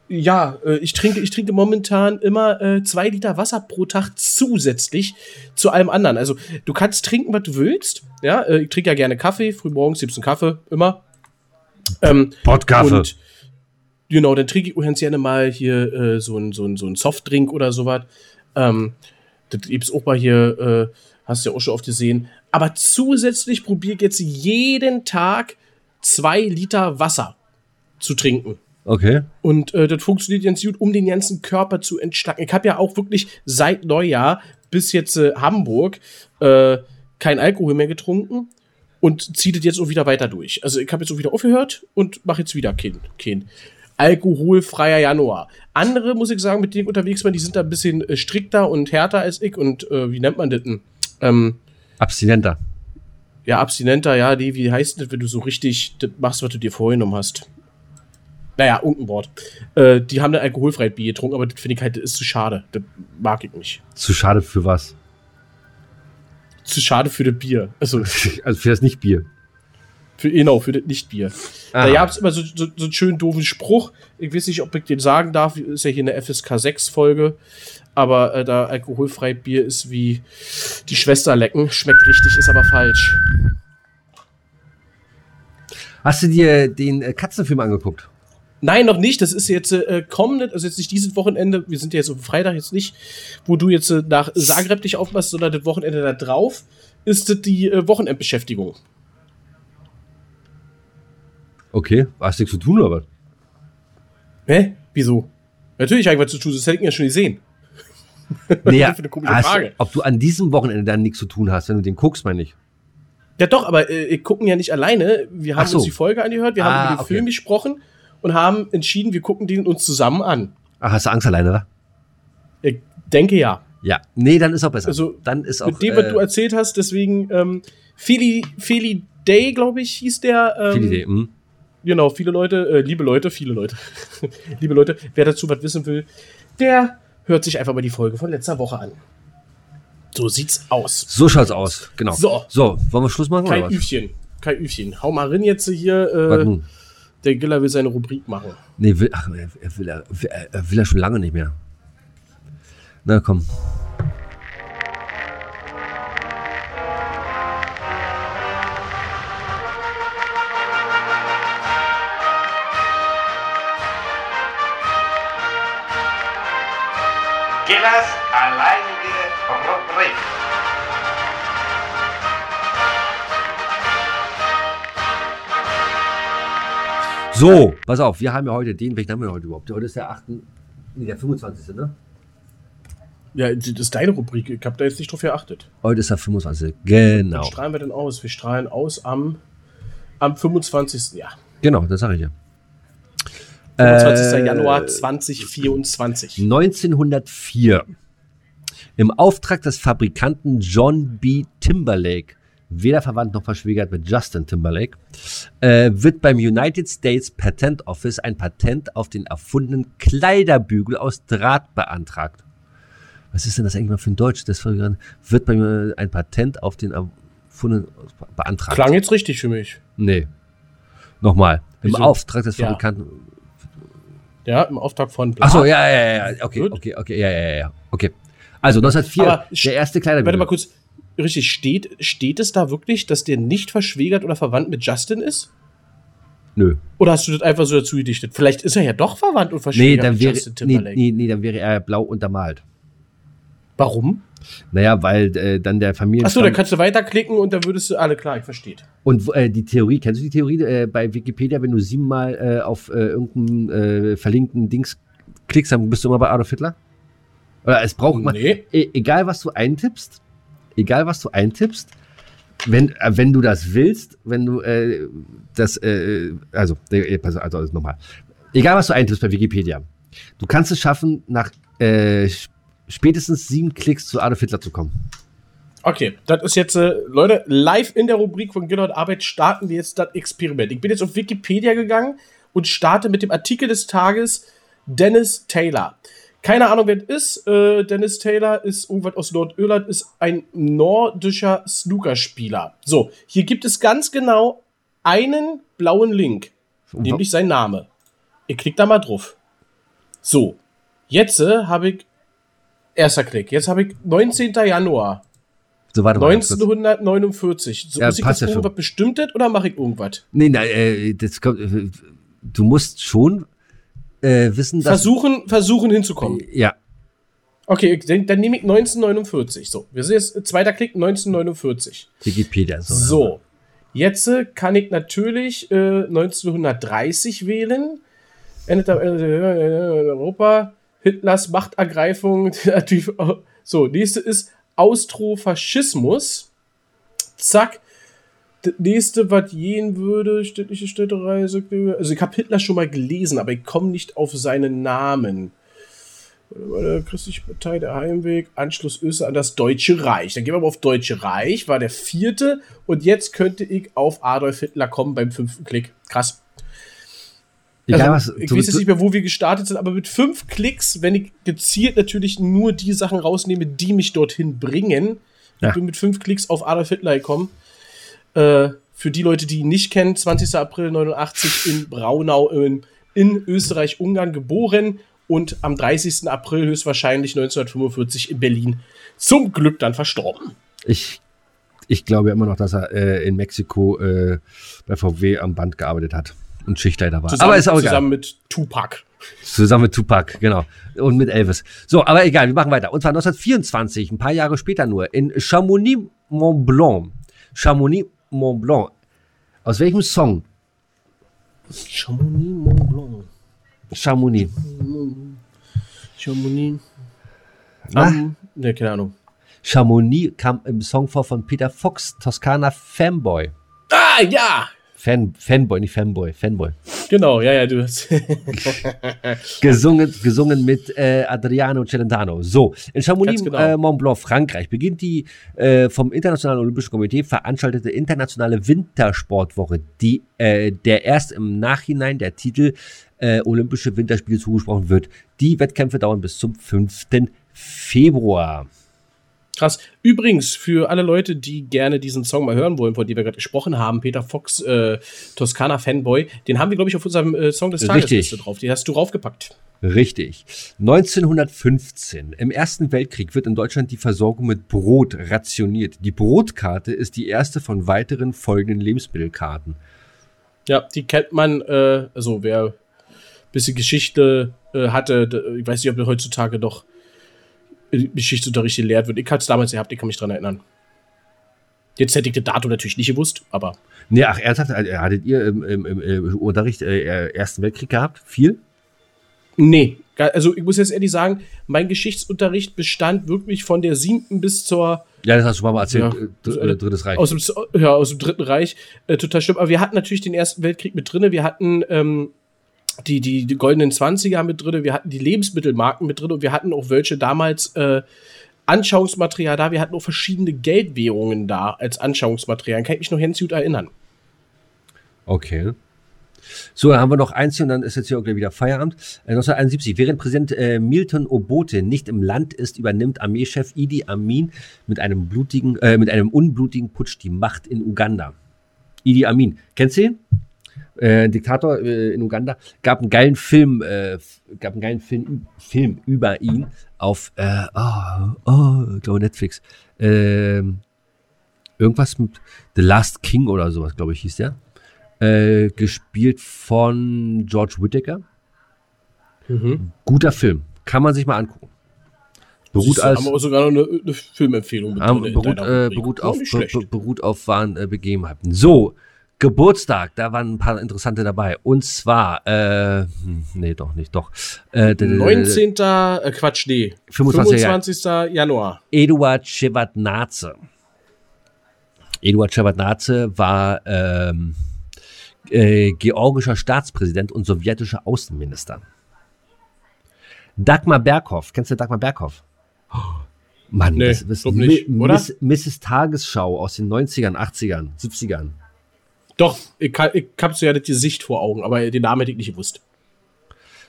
Speaker 2: ja, äh, ich trinke, ich trinke momentan immer äh, zwei Liter Wasser pro Tag zusätzlich zu allem anderen. Also du kannst trinken, was du willst. Ja, äh, ich trinke ja gerne Kaffee. Frühmorgens gibt's einen Kaffee, immer.
Speaker 1: Ähm. Und
Speaker 2: genau, dann trinke ich ganz gerne mal hier äh, so ein so ein so ein Softdrink oder sowas. Ähm, das gibt's auch mal hier, äh, hast du ja auch schon oft gesehen. Aber zusätzlich probiere ich jetzt jeden Tag zwei Liter Wasser zu trinken.
Speaker 1: Okay.
Speaker 2: Und äh, das funktioniert ganz gut, um den ganzen Körper zu entschlacken. Ich habe ja auch wirklich seit Neujahr bis jetzt äh, Hamburg äh, kein Alkohol mehr getrunken und ziehe das jetzt auch wieder weiter durch. Also ich habe jetzt auch wieder aufgehört und mache jetzt wieder kein, kein alkoholfreier Januar. Andere, muss ich sagen, mit denen ich unterwegs bin, die sind da ein bisschen äh, strikter und härter als ich und äh, wie nennt man das denn? Ähm,
Speaker 1: Abstinenter.
Speaker 2: Ja, Abstinenter, ja, die, wie heißt das, wenn du so richtig das machst, was du dir vorgenommen hast? Naja, irgendein Wort. Äh, die haben ein alkoholfreies Bier getrunken, aber das finde ich halt, ist zu schade. Das mag ich nicht.
Speaker 1: Zu schade für was?
Speaker 2: Zu schade für das Bier. Also,
Speaker 1: also für das Nicht-Bier.
Speaker 2: Für, genau, für das Nicht-Bier. Da gab es immer so, so, so einen schönen doofen Spruch. Ich weiß nicht, ob ich den sagen darf. Ist ja hier eine FSK 6-Folge. Aber äh, da alkoholfrei Bier ist wie die Schwester lecken. Schmeckt richtig, ist aber falsch.
Speaker 1: Hast du dir den äh, Katzenfilm angeguckt?
Speaker 2: Nein, noch nicht. Das ist jetzt äh, kommende, also jetzt nicht dieses Wochenende, wir sind ja jetzt auf Freitag jetzt nicht, wo du jetzt äh, nach Zagreb dich aufmachst, sondern das Wochenende da drauf ist das die äh, Wochenendbeschäftigung.
Speaker 1: Okay, hast du nichts zu tun, oder was?
Speaker 2: Hä? Wieso? Natürlich habe ich was zu tun, das hätte ich ja schon gesehen.
Speaker 1: Naja, hast, ob du an diesem Wochenende dann nichts zu tun hast, wenn du den guckst, meine ich.
Speaker 2: Ja doch, aber äh, wir gucken ja nicht alleine. Wir haben so. uns die Folge angehört, wir ah, haben über den okay. Film gesprochen und haben entschieden, wir gucken den uns zusammen an.
Speaker 1: Ach, hast du Angst alleine, oder?
Speaker 2: Ich denke ja.
Speaker 1: Ja, nee, dann ist auch besser.
Speaker 2: Also,
Speaker 1: dann ist auch,
Speaker 2: mit dem, was äh, du erzählt hast, deswegen, ähm, Philly, Philly Day, glaube ich, hieß der. Ähm, Philly Day, mh. Genau, viele Leute, äh, liebe Leute, viele Leute, liebe Leute, wer dazu was wissen will, der hört sich einfach mal die Folge von letzter Woche an. So sieht's aus.
Speaker 1: So schaut's aus, genau.
Speaker 2: So,
Speaker 1: so wollen wir Schluss machen?
Speaker 2: Kein oder was? Üfchen, kein Üfchen. Hau mal rein jetzt hier. Äh? Der Giller will seine Rubrik machen.
Speaker 1: Nee, will, ach, er will, er, er will er schon lange nicht mehr. Na komm.
Speaker 4: Gillers
Speaker 1: So, pass auf, wir haben ja heute den, welchen haben wir heute überhaupt? Heute ist der 8. Nee, der 25. Ne?
Speaker 2: Ja, das ist deine Rubrik. Ich habe da jetzt nicht drauf geachtet.
Speaker 1: Heute ist der 25. Genau. Wann
Speaker 2: strahlen wir denn aus? Wir strahlen aus am, am 25. Ja.
Speaker 1: Genau, das sage ich ja.
Speaker 2: 25. Äh, Januar 2024.
Speaker 1: 1904. Im Auftrag des Fabrikanten John B. Timberlake weder verwandt noch verschwägert mit Justin Timberlake, äh, wird beim United States Patent Office ein Patent auf den erfundenen Kleiderbügel aus Draht beantragt. Was ist denn das eigentlich mal für ein Deutsch? Das wird bei mir ein Patent auf den erfundenen beantragt.
Speaker 2: Klang jetzt richtig für mich.
Speaker 1: Nee. Nochmal. Im Wieso? Auftrag des Fabrikanten.
Speaker 2: Ja. ja, im Auftrag von.
Speaker 1: Achso, ja, ja, ja. Okay, okay, okay, ja, ja, ja. Okay. Also 1904, Aber der erste Kleiderbügel.
Speaker 2: Warte mal kurz. Richtig, steht, steht es da wirklich, dass der nicht verschwägert oder verwandt mit Justin ist?
Speaker 1: Nö.
Speaker 2: Oder hast du das einfach so dazu gedichtet? Vielleicht ist er ja doch verwandt und verschwägert
Speaker 1: nee, dann mit wäre, Justin Timberlake. Nee, nee, nee, dann wäre er blau untermalt.
Speaker 2: Warum?
Speaker 1: Naja, weil äh, dann der Familien.
Speaker 2: Achso, dann kannst du weiterklicken und dann würdest du alle klar, ich verstehe.
Speaker 1: Und äh, die Theorie, kennst du die Theorie äh, bei Wikipedia, wenn du siebenmal äh, auf äh, irgendeinen äh, verlinkten Dings klickst, dann bist du immer bei Adolf Hitler? Oder es braucht man. Nee. E egal was du eintippst, egal was du eintippst, wenn, äh, wenn du das willst, wenn du äh, das, äh, also, äh, also, also nochmal. Egal was du eintippst bei Wikipedia, du kannst es schaffen, nach äh, spätestens sieben Klicks zu Adolf Hitler zu kommen.
Speaker 2: Okay, das ist jetzt, äh, Leute, live in der Rubrik von Gillard Arbeit starten wir jetzt das Experiment. Ich bin jetzt auf Wikipedia gegangen und starte mit dem Artikel des Tages Dennis Taylor. Keine Ahnung, wer das ist. Äh, Dennis Taylor ist irgendwas aus Nordirland, ist ein nordischer Snookerspieler. So, hier gibt es ganz genau einen blauen Link, nämlich sein Name. Ihr klickt da mal drauf. So, jetzt äh, habe ich Erster Klick. Jetzt habe ich 19. Januar. So, warte mal. 1949. So, ja, muss ich ja irgendwas Bestimmtes oder mache ich irgendwas?
Speaker 1: Nee, nein, äh, das kommt, äh, du musst schon äh, wissen,
Speaker 2: dass. Versuchen, versuchen hinzukommen.
Speaker 1: Ja.
Speaker 2: Okay, dann, dann nehme ich 1949. So, wir sehen jetzt, äh, zweiter Klick, 1949.
Speaker 1: Wikipedia.
Speaker 2: So, so. jetzt äh, kann ich natürlich äh, 1930 wählen. Endet in Europa. Hitlers Machtergreifung. so, nächste ist Austrofaschismus. Zack. Das nächste, was gehen würde, städtische Städtereise. Also, ich habe Hitler schon mal gelesen, aber ich komme nicht auf seinen Namen. Christliche Partei, der Heimweg, Anschluss Österreich an das Deutsche Reich. Dann gehen wir mal auf Deutsche Reich, war der vierte. Und jetzt könnte ich auf Adolf Hitler kommen beim fünften Klick. Krass. Also, was, ich weiß jetzt nicht mehr, wo wir gestartet sind, aber mit fünf Klicks, wenn ich gezielt natürlich nur die Sachen rausnehme, die mich dorthin bringen, ja. ich bin mit fünf Klicks auf Adolf Hitler gekommen. Äh, für die Leute, die ihn nicht kennen, 20. April 89 in Braunau in, in Österreich-Ungarn geboren und am 30. April höchstwahrscheinlich 1945 in Berlin zum Glück dann verstorben.
Speaker 1: Ich, ich glaube immer noch, dass er äh, in Mexiko äh, bei VW am Band gearbeitet hat und Schichtleiter war.
Speaker 2: Zusammen, aber ist auch egal. Zusammen mit Tupac.
Speaker 1: Zusammen mit Tupac, genau. Und mit Elvis. So, aber egal, wir machen weiter. Und zwar 1924, ein paar Jahre später nur, in Chamonix Mont Blanc. Chamonix Mont Blanc. Aus welchem Song?
Speaker 2: Chamonix Mont Blanc.
Speaker 1: Chamonix.
Speaker 2: Chamonix. Um, ne, keine Ahnung.
Speaker 1: Chamonix kam im Song vor von Peter Fox, Toskana Fanboy.
Speaker 2: Ah, ja!
Speaker 1: Fan, Fanboy, nicht Fanboy, Fanboy.
Speaker 2: Genau, ja, ja, du hast.
Speaker 1: gesungen, gesungen mit äh, Adriano Celentano. So, in Chamonix, genau. äh, Mont Blanc, Frankreich, beginnt die äh, vom Internationalen Olympischen Komitee veranstaltete internationale Wintersportwoche, die äh, der erst im Nachhinein der Titel äh, Olympische Winterspiele zugesprochen wird. Die Wettkämpfe dauern bis zum 5. Februar.
Speaker 2: Krass. Übrigens, für alle Leute, die gerne diesen Song mal hören wollen, von dem wir gerade gesprochen haben, Peter Fox, äh, Toskana Fanboy, den haben wir, glaube ich, auf unserem äh, Song des Tages
Speaker 1: Richtig.
Speaker 2: drauf. Den hast du draufgepackt.
Speaker 1: Richtig. 1915. Im Ersten Weltkrieg wird in Deutschland die Versorgung mit Brot rationiert. Die Brotkarte ist die erste von weiteren folgenden Lebensmittelkarten.
Speaker 2: Ja, die kennt man, äh, also wer ein bisschen Geschichte äh, hatte, ich weiß nicht, ob wir heutzutage noch Geschichtsunterricht gelehrt wird. Ich hatte es damals gehabt, ich kann mich dran erinnern. Jetzt hätte ich das Datum natürlich nicht gewusst, aber.
Speaker 1: Nee, ach, ernsthaft, äh, hattet ihr im, im, im Unterricht äh, Ersten Weltkrieg gehabt? Viel?
Speaker 2: Nee, also ich muss jetzt ehrlich sagen, mein Geschichtsunterricht bestand wirklich von der siebten bis zur.
Speaker 1: Ja, das hast du mal erzählt, ja, äh, Drittes Reich.
Speaker 2: Aus dem, ja, aus dem Dritten Reich. Äh, total stimmt. Aber wir hatten natürlich den Ersten Weltkrieg mit drin. Wir hatten ähm, die, die, die goldenen Zwanziger mit drin, wir hatten die Lebensmittelmarken mit drin und wir hatten auch welche damals äh, Anschauungsmaterial da. Wir hatten auch verschiedene Geldwährungen da als Anschauungsmaterial. Kann ich mich noch ganz gut erinnern.
Speaker 1: Okay. So, dann haben wir noch eins und dann ist jetzt hier auch gleich wieder Feierabend. Äh, 1971, während Präsident äh, Milton Obote nicht im Land ist, übernimmt Armeechef Idi Amin mit einem blutigen, äh, mit einem unblutigen Putsch die Macht in Uganda. Idi Amin, kennst du ihn? Äh, Diktator äh, in Uganda, gab einen geilen Film, äh, gab einen geilen Film, Film über ihn auf, äh, oh, oh, glaube Netflix. Äh, irgendwas mit The Last King oder sowas, glaube ich, hieß der. Äh, gespielt von George Whittaker.
Speaker 2: Mhm.
Speaker 1: Guter Film, kann man sich mal angucken. Beruht,
Speaker 2: Siehst
Speaker 1: als,
Speaker 2: haben wir auch sogar noch eine, eine Filmempfehlung mit
Speaker 1: ähm, beruht, äh, beruht, auf, be, beruht auf wahren äh, Begebenheiten. So, Geburtstag, da waren ein paar interessante dabei. Und zwar, äh, hm, nee, doch nicht, doch. Äh, d- d- d-
Speaker 2: 19. Äh, Quatsch, nee.
Speaker 1: 25.
Speaker 2: 25. Januar.
Speaker 1: Eduard Shevardnadze. Eduard Shevardnadze war ähm, äh, georgischer Staatspräsident und sowjetischer Außenminister. Dagmar Berghoff, kennst du Dagmar Berghoff? Oh, Mann,
Speaker 2: Nee,
Speaker 1: das ist
Speaker 2: nicht,
Speaker 1: Mi-
Speaker 2: oder?
Speaker 1: Miss, Mrs. Tagesschau aus den 90ern, 80ern, 70ern.
Speaker 2: Doch, ich, kann- ich hab so ja das Gesicht vor Augen, aber den Namen hätte ich nicht gewusst.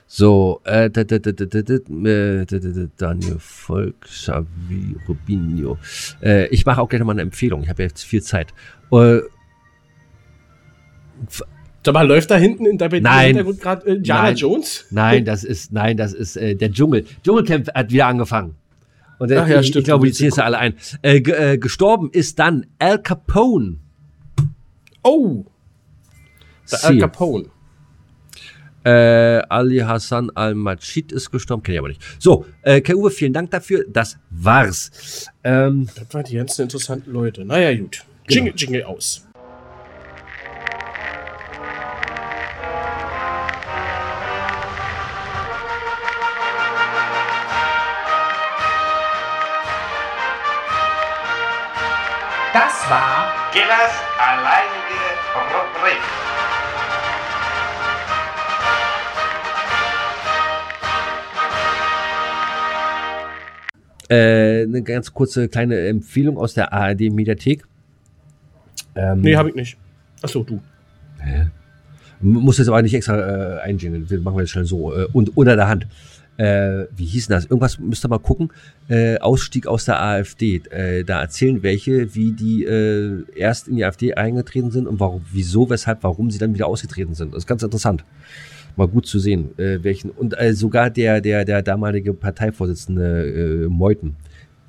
Speaker 1: So, äh, d- d- d- d- d- d- äh, d- d- d- Daniel Volk, Xavi, Rubinho. Äh, ich mache auch gleich nochmal eine Empfehlung. Ich habe jetzt viel Zeit. Äh,
Speaker 2: Sag mal, läuft da hinten in der
Speaker 1: Nein.
Speaker 2: Hintergrund gerade äh, Indiana
Speaker 1: Nein.
Speaker 2: Jones?
Speaker 1: nein, das ist, nein, das ist äh, der Dschungel. Dschungelcamp hat wieder angefangen. Und äh,
Speaker 2: Ach ja,
Speaker 1: ich,
Speaker 2: stimmt.
Speaker 1: ich glaube, die ziehen es ja alle ein. Äh, äh, gestorben ist dann Al Capone.
Speaker 2: Oh, der Al. Capone.
Speaker 1: Äh, Ali Hassan Al-Majid ist gestorben, kenne ich aber nicht. So, äh, Kai Uwe, vielen Dank dafür. Das war's. Ähm,
Speaker 2: Das waren die ganzen interessanten Leute. Naja, gut. Jingle, Jingle aus.
Speaker 4: Das war Gillers alleinige Rubrik.
Speaker 1: äh, eine ganz kurze kleine Empfehlung aus der ARD-Mediathek. Ähm,
Speaker 2: Nee, hab ich nicht. Achso, du.
Speaker 1: Muss jetzt aber nicht extra äh, einjingeln. Machen wir jetzt schnell so. Äh, und unter der Hand. Äh, wie hieß denn das? Irgendwas müsst ihr mal gucken. Äh, Ausstieg aus der AfD. Äh, da erzählen welche, wie die äh, erst in die AfD eingetreten sind und warum, wieso, weshalb, warum sie dann wieder ausgetreten sind. Das ist ganz interessant. Mal gut zu sehen, äh, welchen. Und äh, sogar der, der, der damalige Parteivorsitzende äh, Meuthen,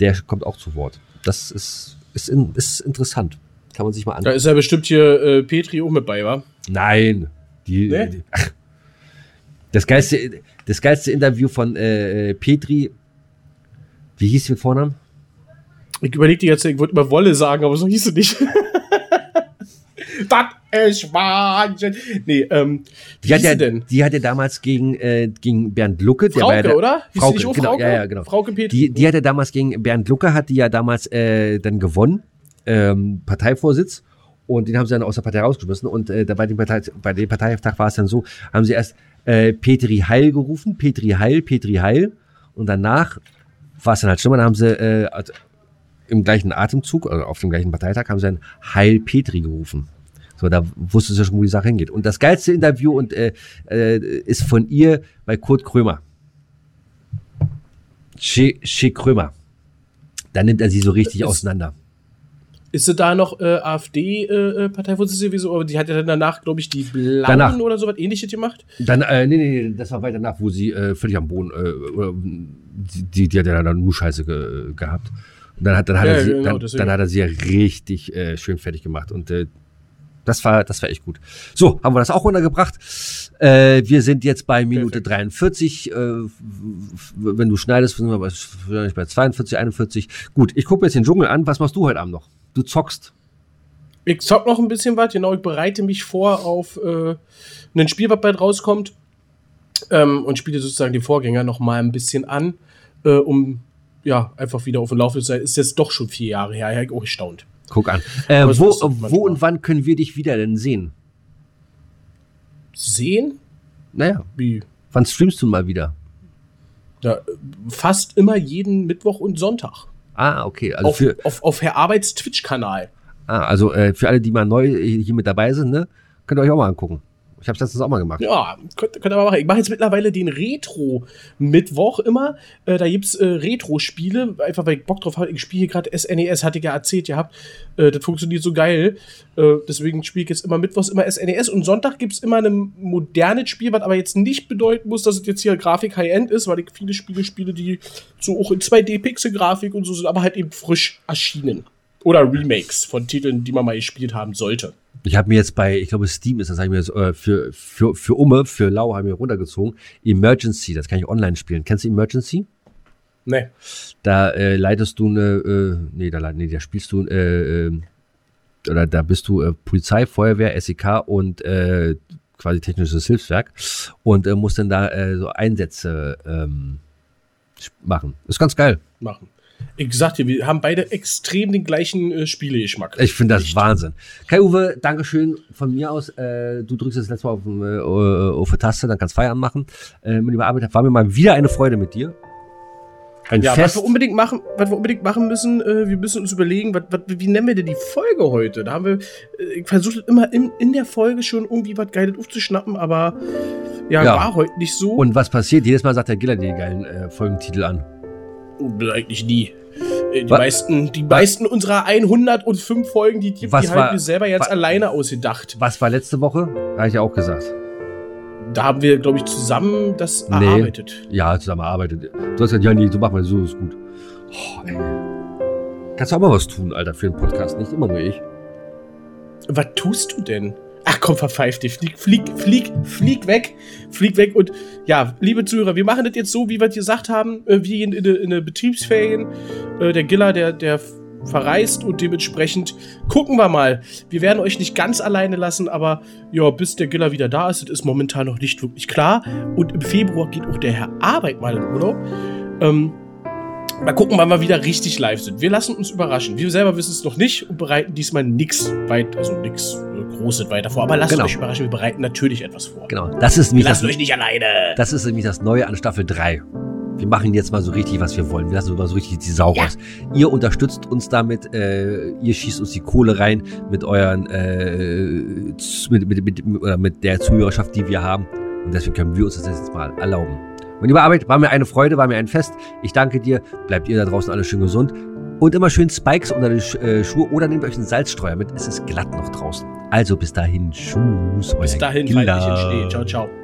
Speaker 1: der kommt auch zu Wort. Das ist, ist, in, ist interessant. Kann man sich mal
Speaker 2: Da
Speaker 1: anschauen.
Speaker 2: ist ja bestimmt hier äh, Petri auch mit bei, wa?
Speaker 1: Nein. Die,
Speaker 2: Nee?
Speaker 1: die, ach, das, geilste, das geilste Interview von äh, Petri. Wie hieß sie mit Vornamen?
Speaker 2: Ich überleg die jetzt, ich wollte immer Wolle sagen, aber so hieß sie nicht. das ist Wahnsinn. Nee, ähm, wie
Speaker 1: Die hat,
Speaker 2: hieß
Speaker 1: ja,
Speaker 2: denn?
Speaker 1: die hat ja damals gegen, äh, gegen Bernd Lucke. Der war ja
Speaker 2: Frauke,
Speaker 1: der,
Speaker 2: oder? Sie
Speaker 1: Frauke, genau,
Speaker 2: Frauke?
Speaker 1: ja, ja, genau.
Speaker 2: Frauke Petri.
Speaker 1: Die, die hat ja damals gegen Bernd Lucke, hat die ja damals äh, dann gewonnen, ähm, Parteivorsitz. Und den haben sie dann aus der Partei rausgeschmissen. Und äh, da bei dem, Partei, bei dem Parteitag war es dann so, haben sie erst äh, Petri Heil gerufen, Petri Heil, Petri Heil. Und danach war es dann halt schlimmer, dann haben sie äh, also im gleichen Atemzug, also auf dem gleichen Parteitag, haben sie dann Heil Petri gerufen. So, da wusste sie schon, wo die Sache hingeht. Und das geilste Interview und äh, äh, ist von ihr bei Kurt Krömer. Che, che Krömer. Da nimmt er sie so richtig
Speaker 2: Ist-
Speaker 1: auseinander.
Speaker 2: Ist sie da noch äh, AfD-Parteivorsitzende? Wieso? Aber die hat ja dann danach, glaube ich, die Blauen
Speaker 1: Danach.
Speaker 2: oder so was ähnliches gemacht.
Speaker 1: Dann, äh, nee, nee, das war weiter nach, wo sie äh, völlig am Boden, äh, oder, die, die, hat ja dann nur Scheiße ge, gehabt. Und dann hat, dann hat,
Speaker 2: Ja,
Speaker 1: er, sie,
Speaker 2: genau,
Speaker 1: dann, dann hat er sie ja richtig äh, schön fertig gemacht. Und äh, das war, das war echt gut. So, haben wir das auch untergebracht. Äh, wir sind jetzt bei Minute 43. Äh, wenn du schneidest, sind wir bei, bei 42, 41. Gut, ich gucke jetzt den Dschungel an. Was machst du heute Abend noch? Du zockst.
Speaker 2: Ich zock noch ein bisschen was, genau. Ich bereite mich vor auf äh, ein Spiel, was bald rauskommt. Ähm, und spiele sozusagen den Vorgänger noch mal ein bisschen an, äh, um ja einfach wieder auf dem Laufe zu sein. Ist jetzt doch schon vier Jahre her. Ja, ich auch erstaunt.
Speaker 1: Guck an. Äh, wo, wo und wann können wir dich wieder denn sehen?
Speaker 2: Sehen?
Speaker 1: Naja,
Speaker 2: Wie?
Speaker 1: wann streamst du mal wieder?
Speaker 2: Ja, fast immer jeden Mittwoch und Sonntag.
Speaker 1: Ah, okay.
Speaker 2: Also auf, für, auf, auf Herr Arbeits Twitch-Kanal.
Speaker 1: Ah, also äh, für alle, die mal neu hier mit dabei sind, ne, könnt ihr euch auch mal angucken. Ich habe es letztens auch mal gemacht.
Speaker 2: Ja, könnt, könnt ihr mal machen. Ich mache jetzt mittlerweile den Retro-Mittwoch immer. Äh, da gibt's äh, Retro-Spiele, einfach weil ich Bock drauf habe. Ich spiele gerade SNES, hatte ich ja erzählt gehabt. Äh, das funktioniert so geil. Äh, deswegen spiele ich jetzt immer Mittwochs immer SNES. Und Sonntag gibt's immer ein modernes Spiel, was aber jetzt nicht bedeuten muss, dass es jetzt hier Grafik High-End ist, weil ich viele Spiele spiele, die so auch in 2D-Pixel-Grafik und so sind, aber halt eben frisch erschienen. Oder Remakes von Titeln, die man mal gespielt haben sollte.
Speaker 1: Ich habe mir jetzt bei, ich glaube Steam ist das, habe ich mir jetzt, äh, für, für, für Umme, für Lau habe ich mir runtergezogen. Emergency, das kann ich online spielen. Kennst du Emergency?
Speaker 2: Nee.
Speaker 1: Da äh, leitest du eine, äh, nee, da, nee, da spielst du, äh, äh, oder da bist du äh, Polizei, Feuerwehr, SEK und äh, quasi technisches Hilfswerk und äh, musst dann da so Einsätze ähm, machen. Ist ganz geil.
Speaker 2: Machen. Ich sag dir, wir haben beide extrem den gleichen äh, Spielegeschmack.
Speaker 1: Ich finde das Echt. Wahnsinn. Kai-Uwe, Dankeschön von mir aus. Äh, du drückst das letzte Mal auf, äh, auf die Taste, dann kannst Feierabend machen. Äh, lieber Arbeit, war mir mal wieder eine Freude mit dir.
Speaker 2: Ein ja, Fest. was wir unbedingt machen, was wir unbedingt machen müssen, äh, wir müssen uns überlegen, was, was, wie nennen wir denn die Folge heute? Da haben wir, äh, ich versuche immer in, in der Folge schon irgendwie was Geiles aufzuschnappen, aber ja, ja, war heute nicht so.
Speaker 1: Und was passiert? Jedes Mal sagt der Giller die geilen äh, Folgentitel an.
Speaker 2: Eigentlich nie. Äh, die was? meisten, die meisten unserer 105 Folgen, die, die,
Speaker 1: was
Speaker 2: haben wir selber jetzt war, alleine ausgedacht.
Speaker 1: Was war letzte Woche? Habe ich ja auch gesagt.
Speaker 2: Da haben wir, glaube ich, zusammen das nee. erarbeitet.
Speaker 1: Ja, zusammen erarbeitet. Du hast gesagt, ja, nee, so machen wir so, ist gut. Oh, ey. Kannst du auch mal was tun, Alter, für den Podcast, nicht immer nur ich.
Speaker 2: Was tust du denn? Ach komm, verpfeif dich. Flieg, flieg, flieg, flieg weg. Flieg weg. Und ja, liebe Zuhörer, wir machen das jetzt so, wie wir gesagt haben. Äh, gehen in eine, in eine Betriebsferien. Äh, der Giller, der, der verreist und dementsprechend gucken wir mal. Wir werden euch nicht ganz alleine lassen, aber ja, bis der Giller wieder da ist, das ist momentan noch nicht wirklich klar. Und im Februar geht auch der Herr Arbeit mal in Urlaub. Ähm, Mal gucken, wann wir wieder richtig live sind. Wir lassen uns überraschen. Wir selber wissen es noch nicht und bereiten diesmal nichts weit, also nichts äh, Großes weiter vor. Aber lasst genau. euch überraschen, wir bereiten natürlich etwas vor.
Speaker 1: Genau. Das ist
Speaker 2: nämlich lassen das, euch nicht alleine.
Speaker 1: Das ist nämlich das Neue an Staffel 3. Wir machen jetzt mal so richtig, was wir wollen. Wir lassen mal so richtig die Sau ja. raus. Ihr unterstützt uns damit, äh, ihr schießt uns die Kohle rein mit euren, äh, mit, mit, mit, mit, mit der Zuhörerschaft, die wir haben. Und deswegen können wir uns das jetzt mal erlauben. Und liebe Arbeit, war mir eine Freude, war mir ein Fest. Ich danke dir. Bleibt ihr da draußen alle schön gesund. Und immer schön Spikes unter die äh, Schuhe oder nehmt euch einen Salzstreuer mit. Es ist glatt noch draußen. Also bis dahin. Tschüss.
Speaker 2: Bis dahin, Gila. weil ich entstehe. Ciao, ciao.